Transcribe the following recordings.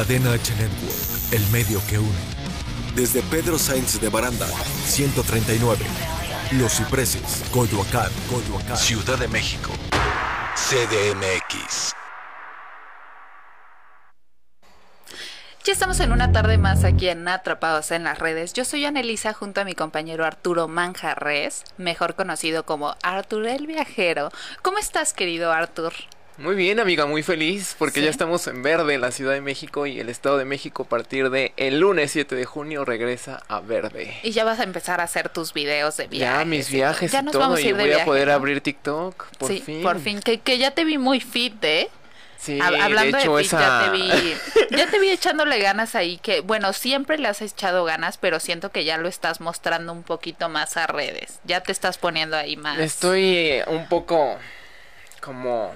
Cadena H Network, el medio que une. Desde Pedro Sainz de Baranda, 139. Los Cipreses, Coyoacán, Coyoacán. Ciudad de México. CDMX. Ya estamos en una tarde más aquí en Atrapados en las redes. Yo soy Anelisa junto a mi compañero Arturo Manjarres, mejor conocido como Artur el Viajero. ¿Cómo estás, querido Artur? Muy bien, amiga, muy feliz porque Sí. ya estamos en verde en la Ciudad de México y el Estado de México a partir de el lunes 7 de junio regresa a verde. Y ya vas a empezar a hacer tus videos de viajes. Ya mis viajes. Ya y nos todo vamos a y ir voy viaje, a poder ¿no? abrir TikTok por sí, fin. por fin. Que, que ya te vi muy fit, ¿eh? Sí, Hab- Hablando de hecho esa ya te vi, ya te vi echándole ganas ahí, que bueno, siempre le has echado ganas, pero siento que ya lo estás mostrando un poquito más a redes. Ya te estás poniendo ahí más. Estoy un poco como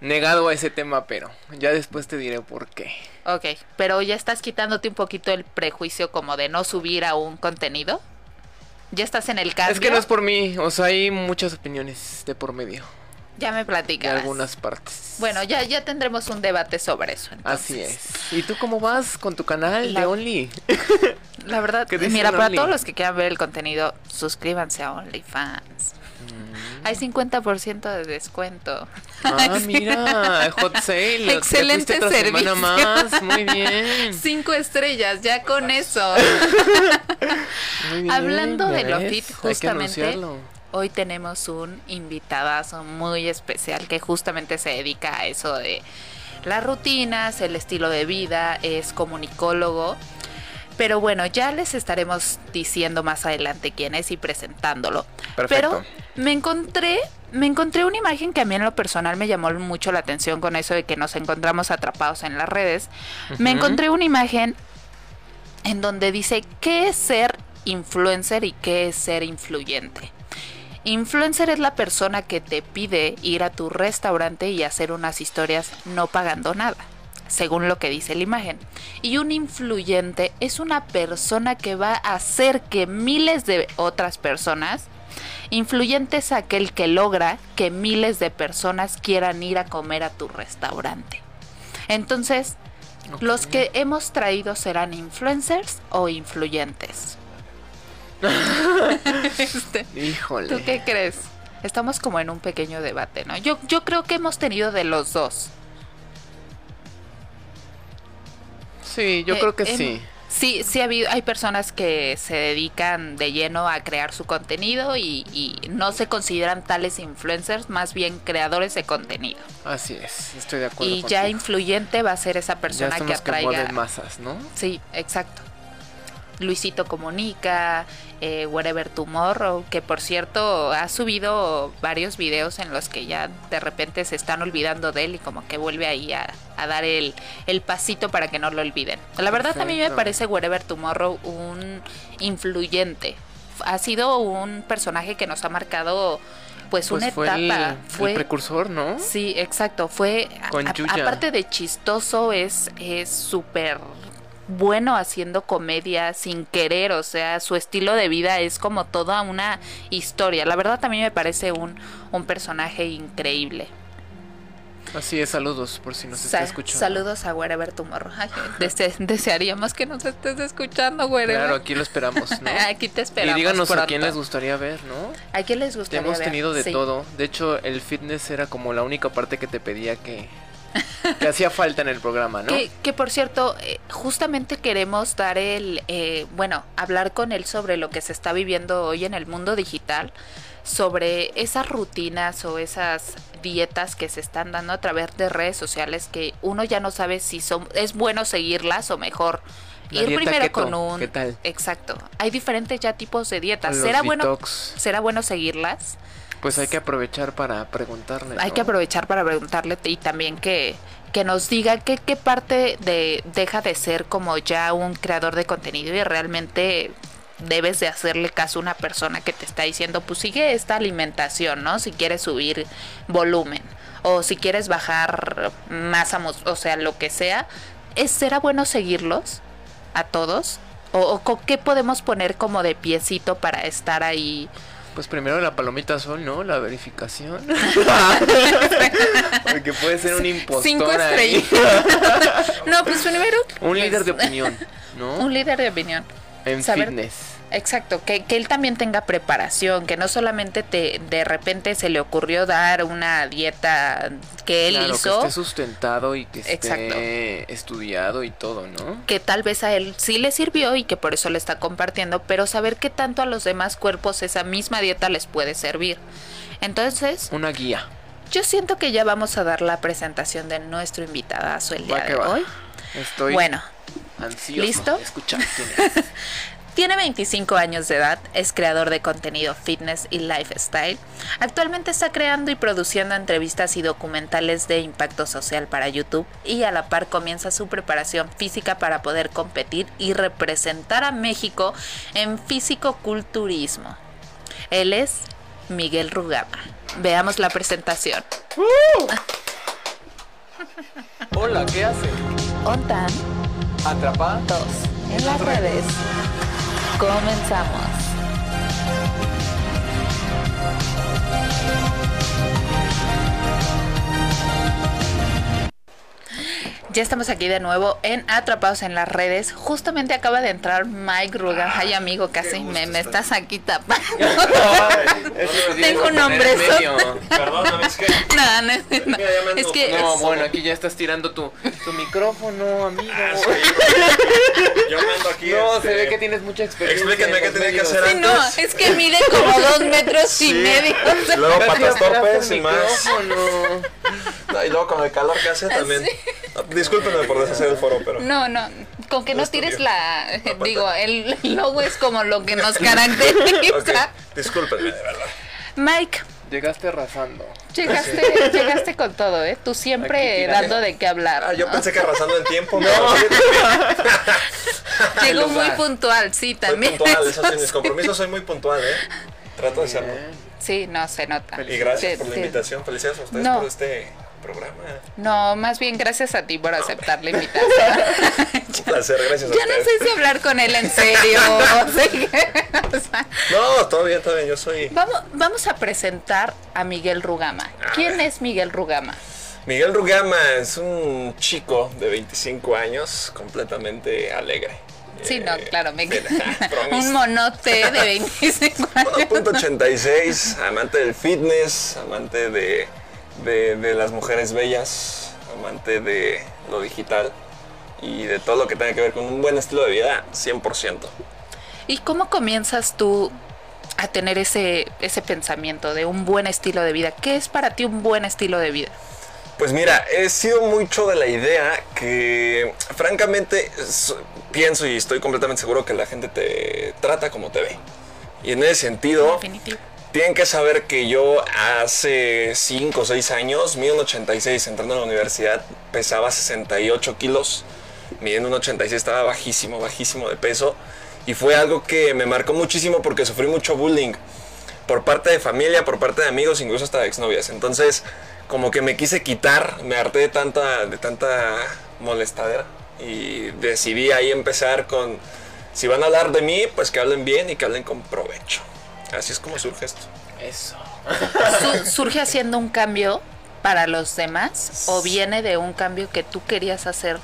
negado a ese tema, pero ya después te diré por qué. Ok, pero ya estás quitándote un poquito el prejuicio como de no subir a un contenido. Ya estás en el cambio. Es que no es por mí, o sea, hay muchas opiniones de por medio, Ya me platicas. algunas partes. Bueno, ya, ya tendremos un debate sobre eso. Así es. ¿Y tú cómo vas con tu canal La- de Only? La verdad, ¿Qué dice mira, para Only? todos los que quieran ver el contenido, suscríbanse a OnlyFans. Hay 50% de descuento. Mm. Ah, mira, hot sale. te Excelente semana servicio. más, muy bien. Cinco estrellas, ya con eso. muy bien, Hablando de lo fit, justamente, hoy tenemos un invitadazo muy especial que justamente se dedica a eso de las rutinas, el estilo de vida, es comunicólogo. Pero bueno, ya les estaremos diciendo más adelante quién es y presentándolo. Perfecto. Pero me encontré, me encontré una imagen que a mí en lo personal me llamó mucho la atención con eso de que nos encontramos atrapados en las redes. Me encontré una imagen en donde dice qué es ser influencer y qué es ser influyente. Influencer es la persona que te pide ir a tu restaurante y hacer unas historias no pagando nada, según lo que dice la imagen. Y un influyente es una persona que va a hacer que miles de otras personas, influyente es aquel que logra que miles de personas quieran ir a comer a tu restaurante. Entonces, los que hemos traído serán influencers o influyentes. Este, Híjole. ¿Tú qué crees? Estamos como en un pequeño debate, ¿no? Yo, yo creo que hemos tenido de los dos. Sí, yo Eh, creo que em, sí. Sí, sí ha habido, hay personas que se dedican de lleno a crear su contenido y, y no se consideran tales influencers, más bien creadores de contenido. Así es, estoy de acuerdo. Y ya influyente va a ser esa ya persona son que que atraiga. mueven masas, ¿no? Sí, exacto. Luisito Comunica, eh, Wherever Tomorrow, que por cierto ha subido varios videos en los que ya de repente se están olvidando de él y como que vuelve ahí a, a dar el, el pasito para que no lo olviden. La verdad a mí me parece Wherever Tomorrow un influyente. Ha sido un personaje que nos ha marcado pues, una fue el- etapa. el, precursor, ¿no? Sí, exacto. Fue Con a- Yuya. aparte de chistoso, es es súper bueno haciendo comedia sin querer, o sea, su estilo de vida es como toda una historia. La verdad también me parece un, un personaje increíble. Así es, saludos por si nos está Sa- escuchando. Saludos a Wherever Tomorrow. Ay, dese- desearíamos que nos estés escuchando, Wherever. Claro, aquí lo esperamos, ¿no? Aquí te y esperamos. díganos a pronto. quién les gustaría ver, ¿no? ¿A quién les gustaría hemos ver? tenido de Sí. todo. De hecho, el fitness era como la única parte que te pedía que, que hacía falta en el programa, ¿no? Que, que, por cierto, eh, justamente queremos dar el, eh, bueno, hablar con él sobre lo que se está viviendo hoy en el mundo digital, sobre esas rutinas o esas dietas que se están dando a través de redes sociales que uno ya no sabe si son, es bueno seguirlas o mejor La ir primero keto, con un ¿qué tal? exacto hay diferentes ya tipos de dietas Los será bueno será bueno seguirlas Pues hay que aprovechar para preguntarle. hay ¿no? que aprovechar para preguntarle y también que, que nos diga qué, qué parte de deja de ser como ya un creador de contenido y realmente debes de hacerle caso a una persona que te está diciendo, pues sigue esta alimentación, ¿no? Si quieres subir volumen o si quieres bajar masa, o sea, lo que sea, ¿es, ¿será bueno seguirlos a todos? ¿O, o qué podemos poner como de piecito para estar ahí? Pues primero la palomita azul, ¿no? La verificación. Porque puede ser un impostor Cinco ahí. estrellitas. no, pues primero. Un pues, líder de opinión, ¿no? Un líder de opinión. en saber- fitness. Exacto, que, que él también tenga preparación, que no solamente te de repente se le ocurrió dar una dieta que él Claro, hizo, que esté sustentado y que esté Exacto. estudiado y todo, ¿no? que tal vez a él sí le sirvió y que por eso le está compartiendo, pero saber qué tanto a los demás cuerpos esa misma dieta les puede servir. Entonces, Una guía. yo siento que ya vamos a dar la presentación de nuestro invitadazo el día de va. hoy. Estoy Bueno, ansioso. ¿listo? de Escuchar quién es. Tiene 25 años de edad, es creador de contenido fitness y lifestyle. Actualmente está creando y produciendo entrevistas y documentales de impacto social para YouTube y a la par comienza su preparación física para poder competir y representar a México en físico-culturismo. Él es Miguel Rugama. Veamos la presentación. Hola, ¿qué hace? Ontan ¿Atrapa? en las redes. Comenzamos. Ya estamos aquí de nuevo en Atrapados en las redes. Justamente acaba de entrar Mike Rugan. Ay, amigo, casi me, me estás aquí tapando. Tengo un nombre. Perdóname, es que. No, no, no. Es que No, bueno, aquí ya estás tirando tu, tu micrófono, amigo. Ah, sí, Yo me ando aquí. No, este, se ve que tienes mucha experiencia. Explíquenme en qué tenía que hacer Sí, no, es que mide como dos metros y medio. Luego patas torpes y más. No, y luego con el calor que hace también. No, Discúlpenme por deshacer el foro, pero. No, no, con que no, No tires la... Digo, el logo es como lo que nos caracteriza. Ok, discúlpenme, de verdad. Mike, Llegaste arrasando. llegaste, llegaste con todo, ¿eh? Tú siempre dando de qué hablar. Ah, yo ¿no? pensé que arrasando en tiempo, sí, Llegó el muy puntual, sí, soy también. puntual. Eso sí, mis compromisos soy muy puntual, ¿eh? Trato de serlo. Sí, no, se nota. Y gracias por la invitación. Felicidades a ustedes No. por este programa. No, más bien gracias a ti por aceptar la invitación. Un placer, gracias a ya no ustedes. sé si hablar con él en serio. o sea, No, todo bien, todo bien. Yo soy vamos, vamos a presentar a Miguel Rugama. ¿Quién es Miguel Rugama? Miguel Rugama. Es un chico de 25 años, completamente alegre. Sí, no, Eh, claro, me... un monote de 25 años. 1.86, amante del fitness, amante de, de, de las mujeres bellas, amante de lo digital y de todo lo que tenga que ver con un buen estilo de vida, 100%. ¿Y cómo comienzas tú a tener ese, ese pensamiento de un buen estilo de vida? ¿Qué es para ti un buen estilo de vida? Pues mira, he sido mucho de la idea que, francamente, pienso y estoy completamente seguro que la gente te trata como te ve. Y en ese sentido, Definitivo. Tienen que saber que yo hace 5 o 6 años, mido un 86, entrando a la universidad, pesaba 68 kilos. Midiendo un 86 estaba bajísimo, bajísimo de peso. Y fue algo que me marcó muchísimo porque sufrí mucho bullying. Por parte de familia, por parte de amigos, incluso hasta de exnovias. Entonces, como que me quise quitar, me harté de tanta, de tanta molestadera. Y decidí ahí empezar con, si van a hablar de mí, pues que hablen bien y que hablen con provecho. Así es como surge esto. Eso. Su- ¿Surge haciendo un cambio para los demás o viene de un cambio que tú querías hacer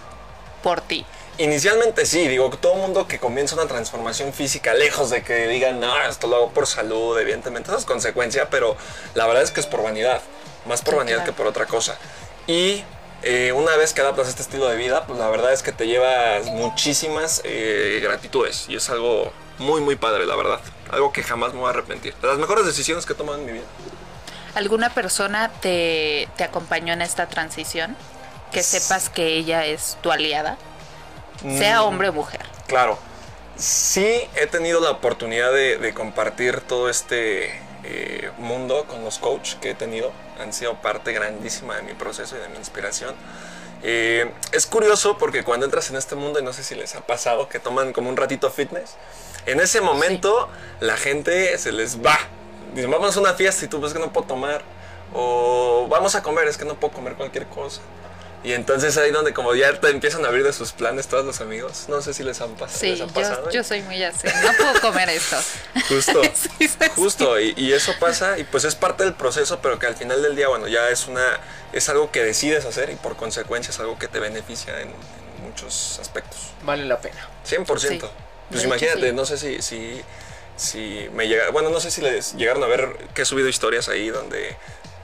por ti? Inicialmente sí, digo, todo mundo que comienza una transformación física, lejos de que digan, no, esto lo hago por salud, evidentemente eso es consecuencia, pero la verdad es que es por vanidad, más por Sí, vanidad claro. que por otra cosa. Y eh, una vez que adaptas este estilo de vida, pues la verdad es que te llevas muchísimas eh, gratitudes y es algo muy, muy padre, la verdad. Algo que jamás me voy a arrepentir. De las mejores decisiones que he tomado en mi vida. ¿Alguna persona te, te acompañó en esta transición? Que sepas que ella es tu aliada, sea Mm. hombre o mujer. Claro. Sí he tenido la oportunidad de, de compartir todo este eh, mundo con los coaches que he tenido. Han sido parte grandísima de mi proceso y de mi inspiración. Eh, es curioso porque cuando entras en este mundo, y no sé si les ha pasado, que toman como un ratito fitness, en ese momento la gente se les va. Dicen, vamos a una fiesta y tú ves que no puedo tomar. O vamos a comer, es que no puedo comer cualquier cosa. Y entonces ahí donde como ya te empiezan a abrir de sus planes todos los amigos. No sé si les han, pasado Sí, les yo, soy muy así. No puedo comer esto. Justo, Sí, justo. Y, y eso pasa y pues es parte del proceso, pero que al final del día, bueno, ya es una es algo que decides hacer y por consecuencia es algo que te beneficia en, en muchos aspectos. Vale la pena. 100%. Sí. Pues De imagínate, no sé si, si, si me llega, bueno, no sé si les llegaron a ver que he subido historias ahí donde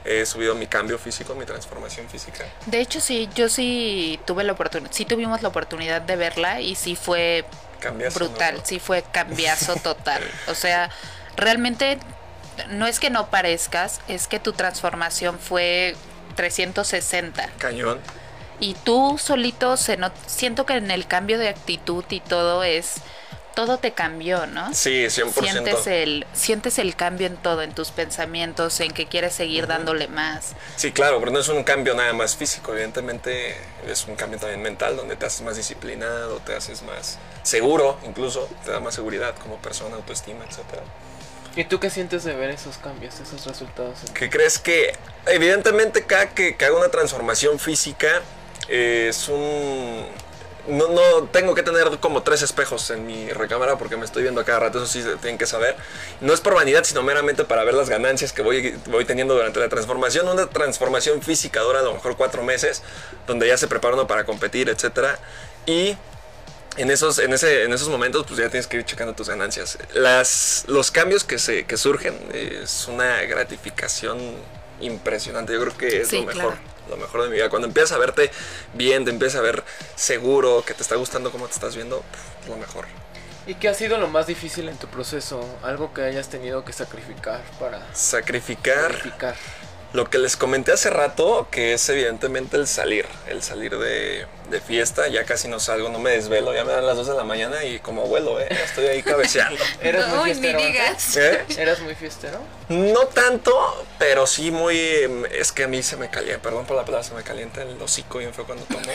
he subido mi cambio físico, mi transformación física. De hecho, sí, yo sí tuve la oportunidad, sí tuvimos la oportunidad de verla y sí fue Cambiazo, brutal, ¿no? sí fue cambiazo total. O sea, realmente no es que no parezcas, es que tu transformación fue 360 Cañón. y tú solito se not- siento que en el cambio de actitud y todo es todo te cambió, ¿no? Sí, 100%. Sientes el, sientes el cambio en todo, en tus pensamientos, en que quieres seguir dándole más. Sí, claro, pero no es un cambio nada más físico, evidentemente es un cambio también mental, donde te haces más disciplinado, te haces más seguro, incluso te da más seguridad como persona, autoestima, etcétera. ¿Y tú qué sientes de ver esos cambios, esos resultados? ¿Qué crees que, evidentemente, cada que, que hago una transformación física eh, es un. No, no tengo que tener como tres espejos en mi recámara porque me estoy viendo a cada rato, eso sí se tienen que saber. No es por vanidad, sino meramente para ver las ganancias que voy, voy teniendo durante la transformación. Una transformación física dura a lo mejor cuatro meses, donde ya se prepara uno para competir, etcétera. Y en esos, en, ese, en esos momentos pues ya tienes que ir checando tus ganancias. Las, los cambios que, se, que surgen eh, es una gratificación impresionante. Yo creo que es Sí, lo mejor. claro. Lo mejor de mi vida. Cuando empiezas a verte bien, te empiezas a ver seguro, que te está gustando cómo te estás viendo, pff, lo mejor. ¿Y qué ha sido lo más difícil en tu proceso? Algo que hayas tenido que sacrificar para Sacrificar verificar. Lo que les comenté hace rato, que es evidentemente el salir. El salir de, de fiesta. Ya casi no salgo, no me desvelo. Ya me dan las 2 de la mañana y como vuelo, ¿eh? Estoy ahí cabeceando. ¿Eras muy fiestero antes? digas. ¿Eh? ¿Eras muy fiestero? No tanto, pero sí muy. Es que a mí se me calienta, perdón por la palabra, se me calienta el hocico bien feo cuando tomo.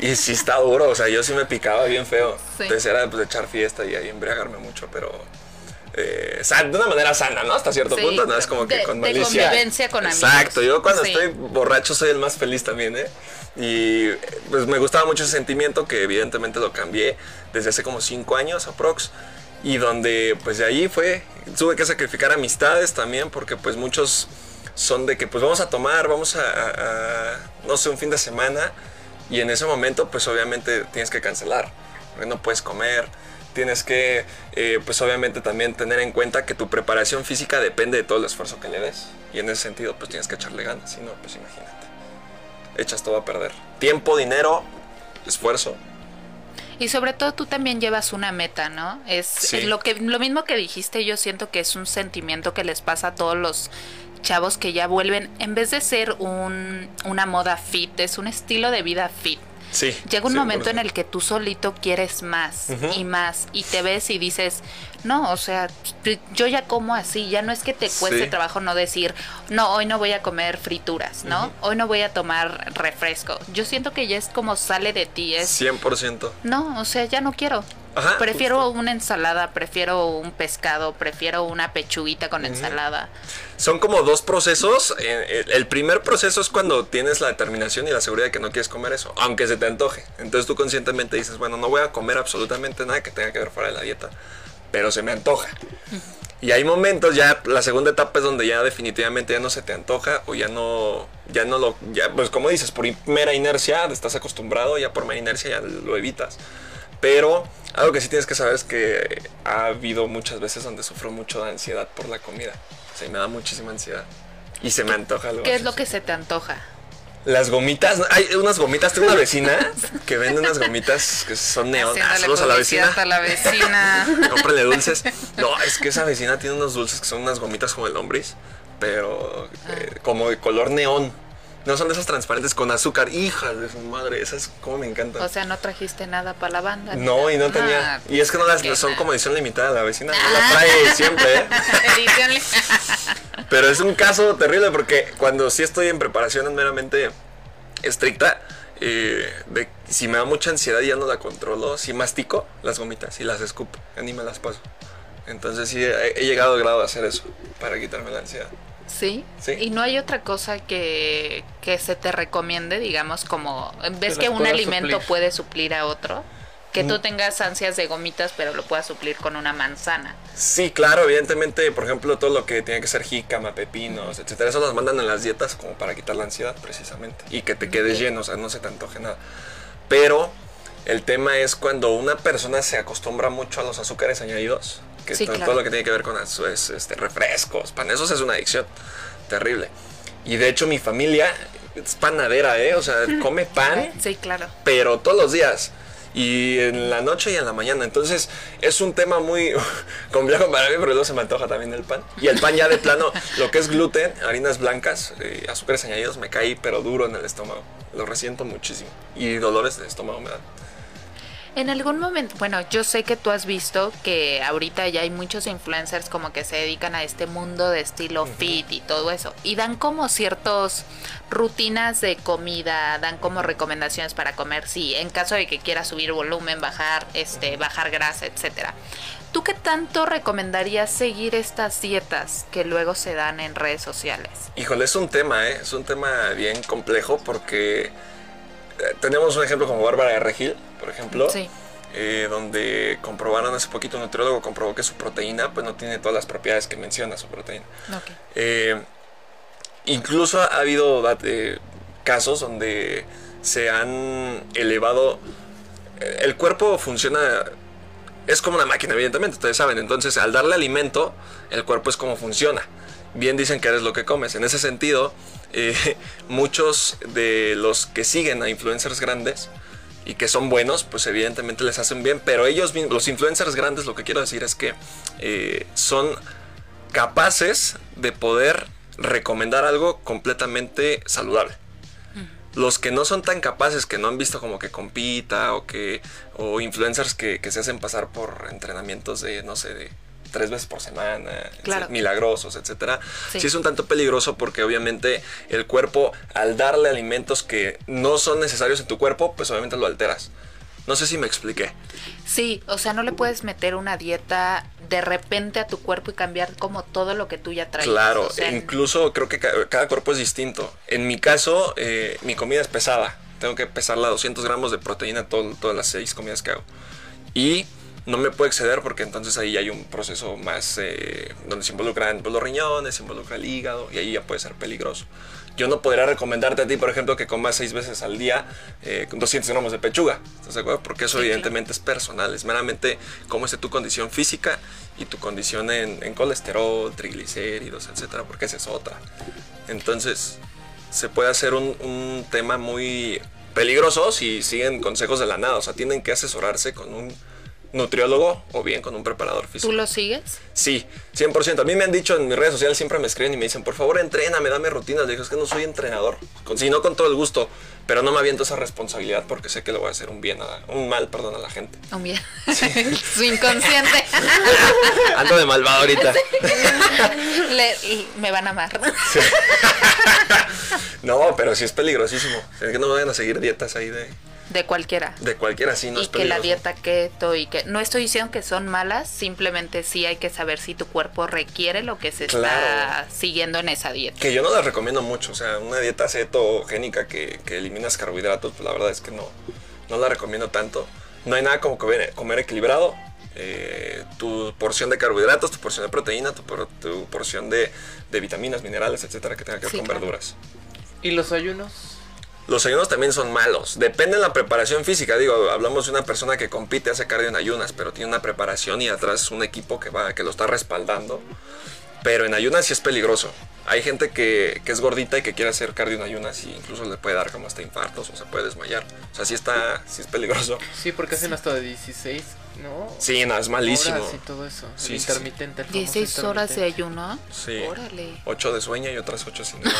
y sí está duro, o sea, yo sí me picaba bien feo. Sí. Entonces era pues, de echar fiesta y ahí embriagarme mucho, pero. Eh, san- de una manera sana, ¿no? Hasta cierto Sí, punto, no es como que de- con de malicia. convivencia con amigos. Exacto, yo cuando Sí. estoy borracho soy el más feliz también, ¿eh? Y pues me gustaba mucho ese sentimiento que evidentemente lo cambié desde hace como cinco años aprox. Y donde pues de ahí fue, tuve que sacrificar amistades también porque pues muchos son de que pues vamos a tomar, vamos a, a- a, no sé, un fin de semana. Y en ese momento pues obviamente tienes que cancelar, porque no puedes comer. Tienes que, eh, pues obviamente también tener en cuenta que tu preparación física depende de todo el esfuerzo que le des. Y en ese sentido, pues tienes que echarle ganas. Si no, pues imagínate. Echas todo a perder. Tiempo, dinero, esfuerzo. Y sobre todo tú también llevas una meta, ¿no? Es, Sí. es lo que lo mismo que dijiste, yo siento que es un sentimiento que les pasa a todos los chavos que ya vuelven en vez de ser un una moda fit, es un estilo de vida fit. Sí. Llega un momento en 100%. el que tú solito quieres más y más y te ves y dices, no, o sea, yo ya como así, ya no es que te cueste Sí. trabajo no decir, no, hoy no voy a comer frituras, ¿no? Hoy no voy a tomar refresco. Yo siento que ya es como sale de ti, es, 100%. no, o sea, ya no quiero. Ajá, prefiero una ensalada, prefiero un pescado, prefiero una pechuguita con ensalada. Son como dos procesos. Eh, El el primer proceso es cuando tienes la determinación y la seguridad de que no quieres comer eso, aunque se te antoje. Entonces tú conscientemente dices, bueno, no voy a comer absolutamente nada que tenga que ver fuera de la dieta, pero se me antoja. Y hay momentos, ya la segunda etapa es donde ya definitivamente ya no se te antoja o ya no, ya no lo, ya, pues como dices, por mera inercia, estás acostumbrado, ya por mera inercia ya lo evitas. Pero algo que sí tienes que saber es que ha habido muchas veces donde sufro mucho de ansiedad por la comida. O sea, me da muchísima ansiedad. Y se me antoja algo. ¿Qué es lo que se te antoja? Las gomitas, hay unas gomitas, tengo una vecina que vende unas gomitas que son neón. Ah, saludos a la vecina. a la vecina. Cómprenle dulces. No, es que esa vecina tiene unos dulces que son unas gomitas como el lombriz, pero eh, como de color neón. No son de esas transparentes con azúcar. Hijas de su madre, esas como me encantan. O sea, no trajiste nada para la banda. no, y no tenía. Ah, y es que no las son como edición limitada. La vecina la trae siempre, ¿eh? Edición Pero es un caso terrible porque cuando sí estoy en preparación meramente estricta, eh, de, si me da mucha ansiedad ya no la controlo, si mastico las gomitas y las escupo, ni me las paso. Entonces sí, he, he llegado al grado de hacer eso para quitarme la ansiedad. Sí. Sí. Y no hay otra cosa que, que se te recomiende, digamos, como ves Que un alimento suplir. puede suplir a otro. Que tú Mm. tengas ansias de gomitas, pero lo puedas suplir con una manzana. Sí, claro, evidentemente, por ejemplo, todo lo que tiene que ser jícama, pepinos, etcétera, eso las mandan en las dietas como para quitar la ansiedad, precisamente, y que te quedes lleno, o sea, no se te antoje nada. Pero el tema es cuando una persona se acostumbra mucho a los azúcares añadidos, que Sí, todo, claro. todo lo que tiene que ver con azu- es, este, refrescos, pan, eso es una adicción terrible. Y de hecho mi familia es panadera, ¿eh? O sea, come pan Sí, claro. pero todos los días. Y en la noche y en la mañana. Entonces es un tema muy complejo para mí, pero luego se me antoja también el pan. Y el pan ya de plano, lo que es gluten, harinas blancas, eh, azúcares añadidos, me caí pero duro en el estómago. Lo resiento muchísimo. Y dolores de estómago me dan. En algún momento, bueno, yo sé que tú has visto que ahorita ya hay muchos influencers como que se dedican a este mundo de estilo fit y todo eso. Y dan como ciertos rutinas de comida, dan como recomendaciones para comer, sí, en caso de que quieras subir volumen, bajar, este, bajar grasa, etcétera. ¿Tú qué tanto recomendarías seguir estas dietas que luego se dan en redes sociales? Híjole, es un tema, ¿eh? Es un tema bien complejo porque tenemos un ejemplo como Bárbara de Regil, por ejemplo. Sí. eh, donde comprobaron hace poquito, un nutriólogo comprobó que su proteína pues no tiene todas las propiedades que menciona su proteína. Eh, incluso ha habido eh, casos donde se han elevado. eh, El cuerpo funciona. Es como una máquina, evidentemente, ustedes saben. Entonces, al darle alimento, el cuerpo es como funciona. Bien dicen que eres lo que comes. En ese sentido, eh, muchos de los que siguen a influencers grandes y que son buenos, pues evidentemente les hacen bien. Pero ellos, mismos, los influencers grandes, lo que quiero decir es que eh, son capaces de poder recomendar algo completamente saludable. Los que no son tan capaces, que no han visto como que compita o que o influencers que, que se hacen pasar por entrenamientos de, no sé, de tres veces por semana, Claro. milagrosos, etcétera. Sí. Sí. es un tanto peligroso porque obviamente el cuerpo, al darle alimentos que no son necesarios en tu cuerpo, pues obviamente lo alteras. No sé si me expliqué. Sí, o sea, no le puedes meter una dieta de repente a tu cuerpo y cambiar como todo lo que tú ya traes. Claro, o sea, e incluso creo que ca- cada cuerpo es distinto. En mi caso, eh, mi comida es pesada. Tengo que pesarla 200 gramos de proteína todo- todas las seis comidas que hago. Y no me puedo exceder porque entonces ahí hay un proceso más eh, donde se involucran pues, los riñones, se involucra el hígado y ahí ya puede ser peligroso. Yo no podría recomendarte a ti, por ejemplo, que comas seis veces al día eh, con 200 gramos de pechuga. ¿Estás de acuerdo? Porque eso Sí, evidentemente es personal. Es meramente cómo esté tu condición física y tu condición en, en colesterol, triglicéridos, etcétera, porque esa es otra. Entonces, se puede hacer un, un tema muy peligroso si siguen consejos de la nada. O sea, tienen que asesorarse con un nutriólogo o bien con un preparador físico. ¿Tú lo sigues? Sí, 100%. A mí me han dicho en mis redes sociales, siempre me escriben y me dicen, por favor, entréname, dame rutinas. Le digo, es que no soy entrenador. Con, si no, con todo el gusto. Pero no me aviento esa responsabilidad porque sé que le voy a hacer un bien, a, un mal, perdón, a la gente. Un bien. Su inconsciente. Ando de malvado ahorita. Le- y me van a amar. No, pero sí es peligrosísimo. Es que no me vayan a seguir dietas ahí de, De cualquiera. de cualquiera, sí, no y es que peligroso. la dieta keto y que no estoy diciendo que son malas, simplemente sí hay que saber si tu cuerpo requiere lo que se está siguiendo en esa dieta. Que yo no las recomiendo mucho. O sea, una dieta cetogénica que, que eliminas carbohidratos, pues la verdad es que no, no la recomiendo tanto. No hay nada como comer, comer equilibrado. eh, tu porción de carbohidratos, tu porción de proteína, tu, por- tu porción de, de vitaminas, minerales, etcétera, que tenga que ver Sí, con claro. verduras. ¿Y los ayunos? Los ayunos también son malos. Depende de la preparación física. Digo, hablamos de una persona que compite, hace cardio en ayunas, pero tiene una preparación y atrás un equipo que va, que lo está respaldando. Pero en ayunas sí es peligroso. Hay gente que, que es gordita y que quiere hacer cardio en ayunas y incluso le puede dar como hasta infartos o se puede desmayar. O sea, sí está, sí es peligroso. Sí, porque hacen hasta de 16, ¿no? Sí, no, es malísimo. Horas y todo eso. Sí, el sí, sí. intermitente. el famoso 16 horas de ayuno. Sí. Órale. Ocho de sueño y otras ocho sin nada.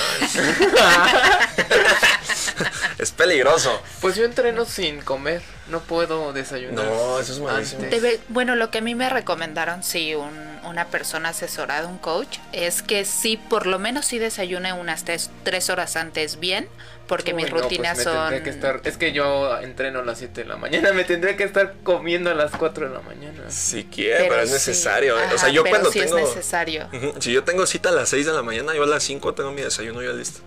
es peligroso. Pues yo entreno sin comer. No puedo desayunar. No, eso es malísimo. Debe- bueno, lo que a mí me recomendaron, sí, un, una persona asesorada, un coach, es que sí, por lo menos sí desayune unas tres, tres horas antes bien, porque Uy, mis no, pues rutinas me son... tendría que estar- es que yo entreno a las 7 de la mañana, me tendría que estar comiendo a las 4 de la mañana. Si quiere, pero, es necesario. Ajá, o sea, yo pero cuando sí tengo. es necesario. Si yo tengo cita a las 6 de la mañana, yo a las 5 tengo mi desayuno ya listo.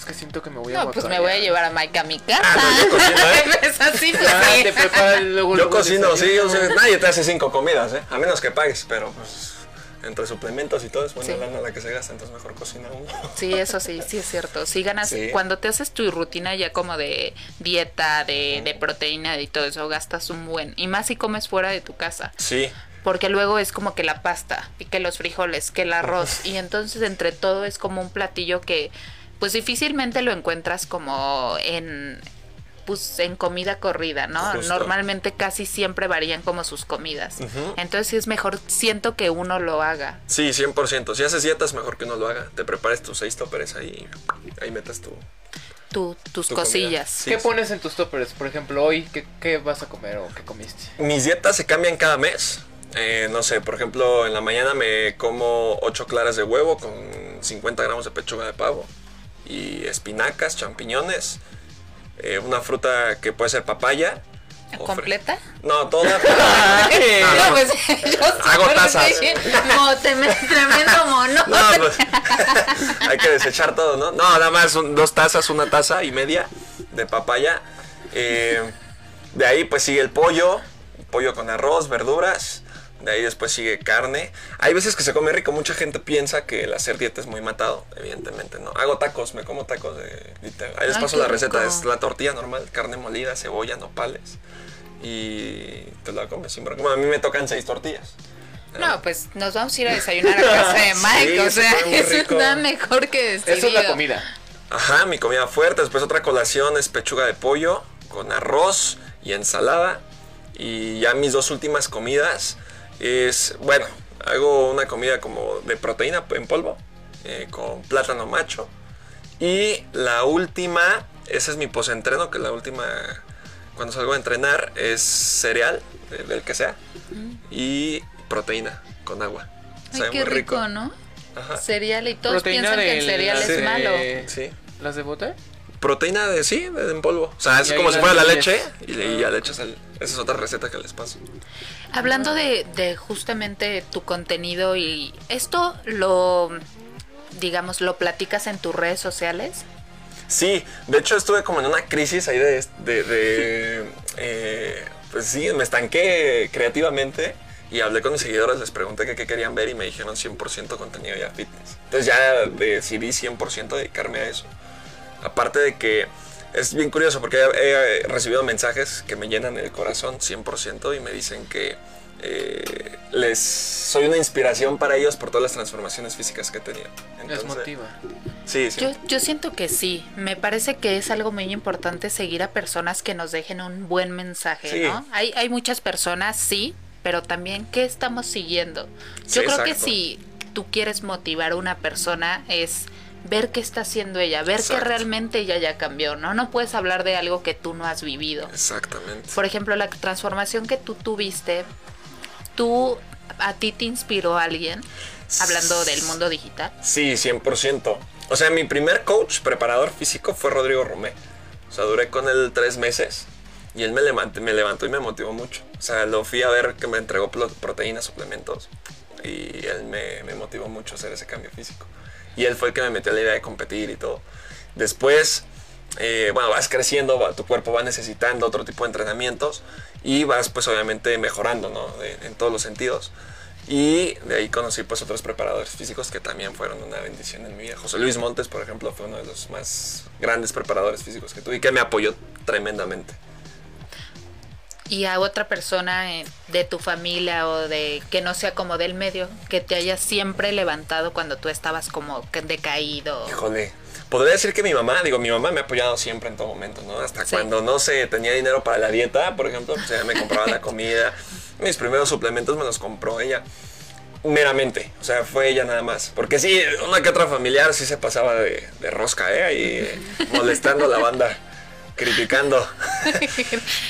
Es que siento que me voy a No, pues me voy a llevar a Mike a mi casa. Ah, no, yo cocino, ¿eh? Es así, pues, Ah, sí. te preparas luego, Yo luego cocino, sí, desayuno. o sea, nadie te hace cinco comidas, ¿eh? A menos que pagues, pero pues entre suplementos y todo es buena Sí. lana la que se gasta, entonces mejor cocina uno. Sí, eso sí, sí es cierto. Si ganas, Sí. cuando te haces tu rutina ya como de dieta, de, de proteína y todo eso, gastas un buen. Y más si comes fuera de tu casa. Sí, Porque luego es como que la pasta, y que los frijoles, que el arroz. Y entonces entre todo es como un platillo que pues difícilmente lo encuentras como en pues en comida corrida, ¿no? Justo. Normalmente casi siempre varían como sus comidas. Entonces sí es mejor, siento que uno lo haga. sí, 100%. Si haces dietas, mejor que uno lo haga. Te prepares tus seis toppers ahí, ahí metas tu... Tu- tus Tu cosillas. Sí, ¿Qué sí. pones en tus toppers? Por ejemplo, hoy, ¿qué, qué vas a comer o qué comiste? Mis dietas se cambian cada mes. Eh, no sé, por ejemplo, en la mañana me como 8 claras de huevo con 50 gramos de pechuga de pavo y espinacas, champiñones, eh, una fruta que puede ser papaya. ¿Completa? No, toda. No, pues, yo Hago tazas. dije, "Mo- trem- tremendo mono. No, pues, hay que desechar todo, ¿no? No, nada más un- dos tazas, una taza y media de papaya. Eh, de ahí pues sigue el pollo, pollo con arroz, verduras. De ahí después sigue carne. Hay veces que se come rico. Mucha gente piensa que el hacer dieta es muy matado. Evidentemente no. Hago tacos, me como tacos de... Ahí les Ay, paso la receta. rico. Es la tortilla normal, carne molida, cebolla, nopales. Y te la comes sin problema. A mí me tocan seis tortillas. No, pues nos vamos a ir a desayunar a casa de Mike. Sí, o se sea, eso está mejor que Esa es la comida. Ajá, mi comida fuerte. Después otra colación es pechuga de pollo con arroz y ensalada. Y ya mis dos últimas comidas es, bueno, hago una comida como de proteína en polvo eh, con plátano macho. Y la última, ese es mi posentreno, que la última, cuando salgo a entrenar, es cereal, del, del que sea, y proteína con agua. Ay, Sabe qué muy rico, ¿no? Ajá. Cereal y todos Proteína piensan que el cereal las es de- malo. Sí. ¿Las de bote? Proteína de sí, de, en polvo. O sea, es como si la fuera la leche y, y ya le echas el- Esa es otra receta que les paso. Hablando de, justamente tu contenido y esto lo, digamos, lo platicas en tus redes sociales. Sí, de hecho estuve como en una crisis ahí de... eh, pues sí, me estanqué creativamente y hablé con mis seguidores, les pregunté qué querían ver y me dijeron 100% contenido ya fitness. Entonces ya decidí 100% dedicarme a eso. Aparte de que es bien curioso porque he, he recibido mensajes que me llenan el corazón 100% y me dicen que eh, les soy una inspiración para ellos por todas las transformaciones físicas que he tenido. Les Entonces, motiva. Sí, sí. Yo, yo siento que sí. Me parece que es algo muy importante seguir a personas que nos dejen un buen mensaje, Sí. ¿no? Hay, hay muchas personas, sí, pero también qué estamos siguiendo. Yo Sí, creo que si tú quieres motivar a una persona es ver qué está haciendo ella, ver Exacto. que realmente ella ya cambió, ¿no? No puedes hablar de algo que tú no has vivido. Exactamente. Por ejemplo, la transformación que tú tuviste, tú a ti te inspiró alguien hablando del mundo digital. Sí, 100%. O sea, mi primer coach preparador físico fue Rodrigo Romé. O sea, duré con él tres meses y él me levantó, me levantó y me motivó mucho. O sea, lo fui a ver que me entregó proteínas, suplementos y él me, me motivó mucho a hacer ese cambio físico. Y él fue el que me metió la idea de competir y todo. Después, eh, bueno, vas creciendo, va- tu cuerpo va necesitando otro tipo de entrenamientos y vas pues obviamente mejorando, ¿no? De- en todos los sentidos. Y de ahí conocí pues otros preparadores físicos que también fueron una bendición en mi vida. José Luis Montes, por ejemplo, fue uno de los más grandes preparadores físicos que tuve y que me apoyó tremendamente. Y a otra persona eh, de tu familia o de que no sea como del medio, que te haya siempre levantado cuando tú estabas como decaído. Híjole. Podría decir que mi mamá, digo, mi mamá me ha apoyado siempre en todo momento, ¿no? Hasta Sí. cuando no sé, tenía dinero para la dieta, por ejemplo, pues ella me compraba la comida. Mis primeros suplementos me los compró ella. Meramente, o sea, fue ella nada más. Porque sí, una que otra familiar sí se pasaba de, de rosca, ¿eh? Ahí eh, molestando a la banda criticando.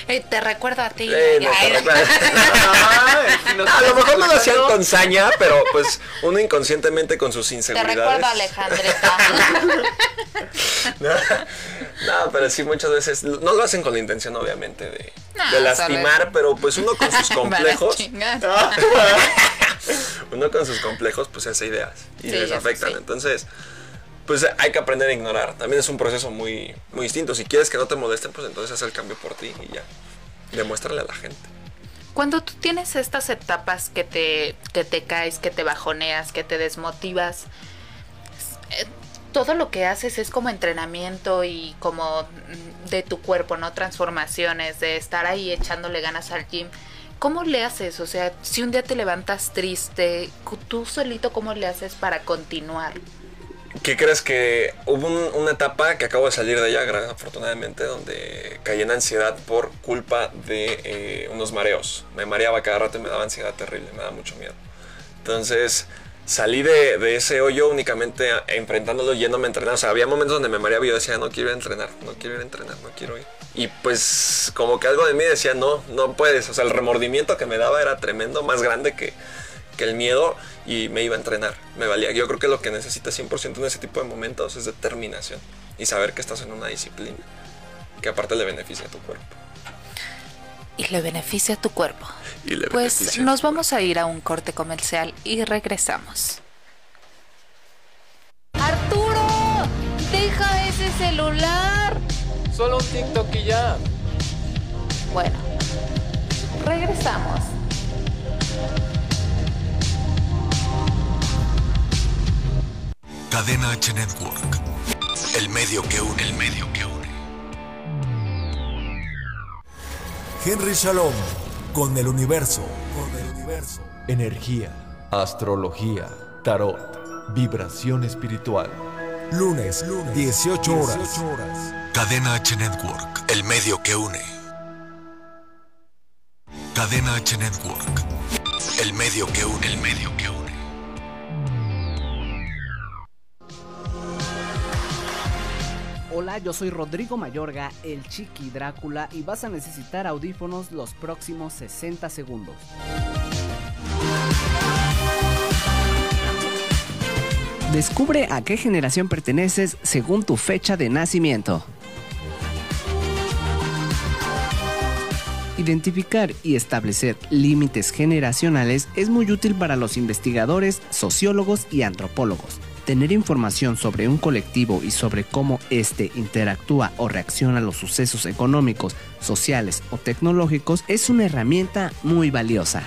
Eh, te recuerdo a ti. Eh, no, Ay, te recuerdo. a lo mejor no lo hacían con saña, pero pues uno inconscientemente con sus te inseguridades. recuerdo a Alejandrita. No, pero sí muchas veces no lo hacen con la intención obviamente de, No, de lastimar, pero pues uno con sus complejos, Chingas. uno con sus complejos pues hace ideas y Sí, les afectan. sí. Entonces, pues hay que aprender a ignorar. También es un proceso muy, muy distinto. Si quieres que no te molesten, pues entonces haz el cambio por ti y ya. Demuéstrale a la gente. Cuando tú tienes estas etapas que te, que te caes, que te bajoneas, que te desmotivas, eh, todo lo que haces es como entrenamiento y como mm, de tu cuerpo, ¿no? Transformaciones, de estar ahí echándole ganas al gym. ¿Cómo le haces? O sea, si un día te levantas triste, tú solito, ¿cómo le haces para continuar? ¿Qué crees que hubo un- una etapa que acabo de salir de ella, gra- afortunadamente, donde caí en ansiedad por culpa de eh, unos mareos? Me mareaba cada rato y me daba ansiedad terrible, me daba mucho miedo. Entonces salí de, de ese hoyo únicamente a- enfrentándolo, yéndome a entrenar. O sea, había momentos donde me mareaba y yo decía, no quiero ir a entrenar, no quiero ir a entrenar, no quiero ir. Y pues como que algo de mí decía, no, no puedes. O sea, el remordimiento que me daba era tremendo, más grande que, que el miedo y me iba a entrenar, me valía. Yo creo que lo que necesitas 100% en ese tipo de momentos es determinación y saber que estás en una disciplina que aparte le beneficia a tu cuerpo. Y le beneficia a tu cuerpo. Y le Pues nos vamos a ir a un corte comercial y regresamos. Arturo, deja ese celular. Solo un TikTok y ya. Bueno, regresamos. Cadena H Network. El medio que une, el medio que une. Henry Shalom con el universo. Con el universo. Energía. Astrología, tarot, vibración espiritual. Lunes, lunes 18 horas. Cadena H Network. El medio que une. Cadena H Network. El medio que une, el medio que une. Hola, yo soy Rodrigo Mayorga, el Chiqui Drácula, y vas a necesitar audífonos los próximos 60 segundos. Descubre a qué generación perteneces según tu fecha de nacimiento. Identificar y establecer límites generacionales es muy útil para los investigadores, sociólogos y antropólogos. Tener información sobre un colectivo y sobre cómo éste interactúa o reacciona a los sucesos económicos, sociales o tecnológicos es una herramienta muy valiosa.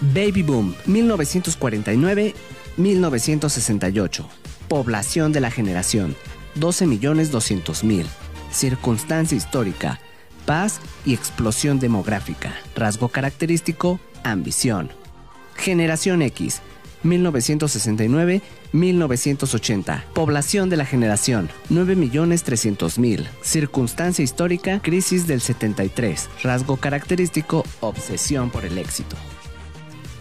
Baby Boom 1949-1968. Población de la generación 12.200.000. Circunstancia histórica. Paz y explosión demográfica. Rasgo característico, ambición. Generación X, 1969-1980. Población de la generación, 9.300.000. Circunstancia histórica, crisis del 73. Rasgo característico, obsesión por el éxito.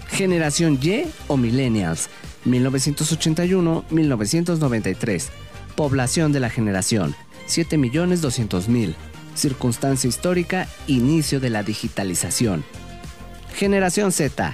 Generación Y o Millennials, 1981-1993. Población de la generación, 7.200.000. Circunstancia histórica, inicio de la digitalización. Generación Z,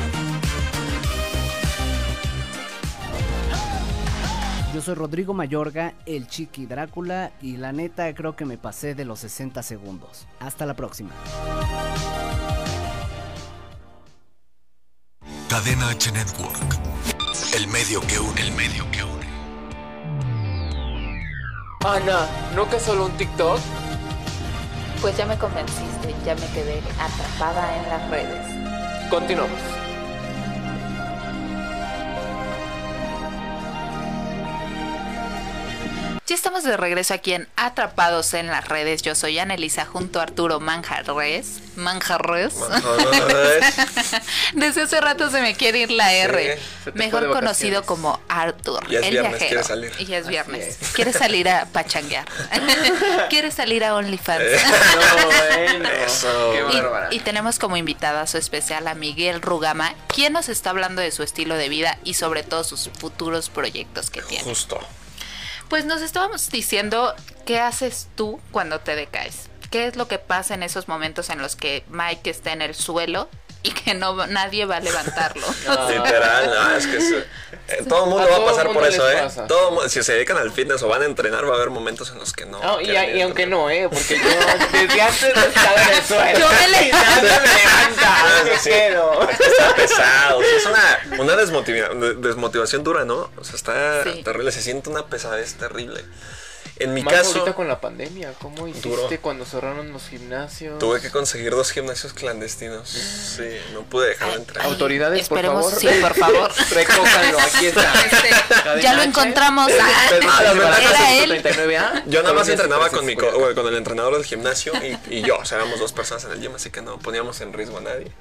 Yo soy Rodrigo Mayorga, el Chiqui Drácula, y la neta creo que me pasé de los 60 segundos. Hasta la próxima. Cadena H Network. El medio que une, el medio que une. Ana, ¿no que solo un TikTok? Pues ya me convenciste, ya me quedé atrapada en las redes. Continuamos. Ya estamos de regreso aquí en Atrapados en las redes. Yo soy Anelisa junto a Arturo Manjarres. Manjarres. Manjarres. Desde hace rato se me quiere ir la R. Mejor conocido como Arthur. Ya es el viernes, viajero. quiere salir. Y ya es viernes. es. Quiere salir a pachanguear. quiere salir a OnlyFans. No, bueno. Eso. Qué Y-. Y, tenemos como invitada a su especial a Miguel Rugama, quien nos está hablando de su estilo de vida y sobre todo sus futuros proyectos que tiene. Justo. Pues nos estábamos diciendo qué haces tú cuando te decaes. ¿Qué es lo que pasa en esos momentos en los que Mike está en el suelo y que no nadie va a levantarlo? Literal, no, es que es- eh, todo el mundo A va a pasar por eso, ¿eh? pasa. Todo, si se dedican al fitness o van a entrenar, va a haber momentos en los que no. No, y, aunque no, ¿eh? Porque yo desde antes de estar en el suelo. Yo me levanto. Me levanta, Ah, me sí. que está pesado, sí, es una, una desmotiva- de- desmotivación dura, ¿no? O sea, está Sí. terrible, se siente una pesadez terrible. En mi Más caso, ahorita con la pandemia, ¿cómo hiciste Duro. cuando cerraron los gimnasios? tuve que conseguir dos gimnasios clandestinos. Sí, no pude dejar de entrar. Ay, Autoridades, por favor. sí, por favor. Recójanlo, aquí está. Este, ya lo H. encontramos. Ah, Pedro Ah, la verdad, era él. 139A. Yo nada más entrenaba con, mi co- bueno, con el entrenador del gimnasio y, y yo, o sea, éramos dos personas en el gym, así que no poníamos en riesgo a nadie.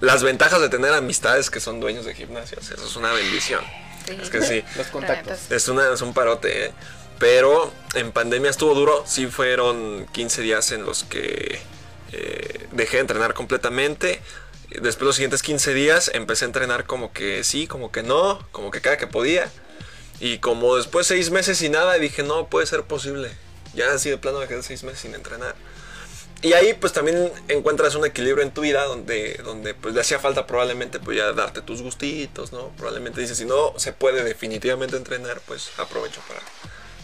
Las ventajas de tener amistades que son dueños de gimnasios, eso es una bendición. Sí. Es que sí. Los contactos. Es, una, es un parote, ¿eh? Pero en pandemia estuvo duro. Sí fueron 15 días en los que eh, dejé de entrenar completamente. Después los siguientes 15 días empecé a entrenar como que sí, como que no, como que cada que podía. Y como después seis meses y nada, dije, no, puede ser posible. Ya así de plano me quedé seis meses sin entrenar. Y ahí pues también encuentras un equilibrio en tu vida donde, donde pues le hacía falta probablemente pues ya darte tus gustitos, ¿no? Probablemente dices, si no se puede definitivamente entrenar, pues aprovecho para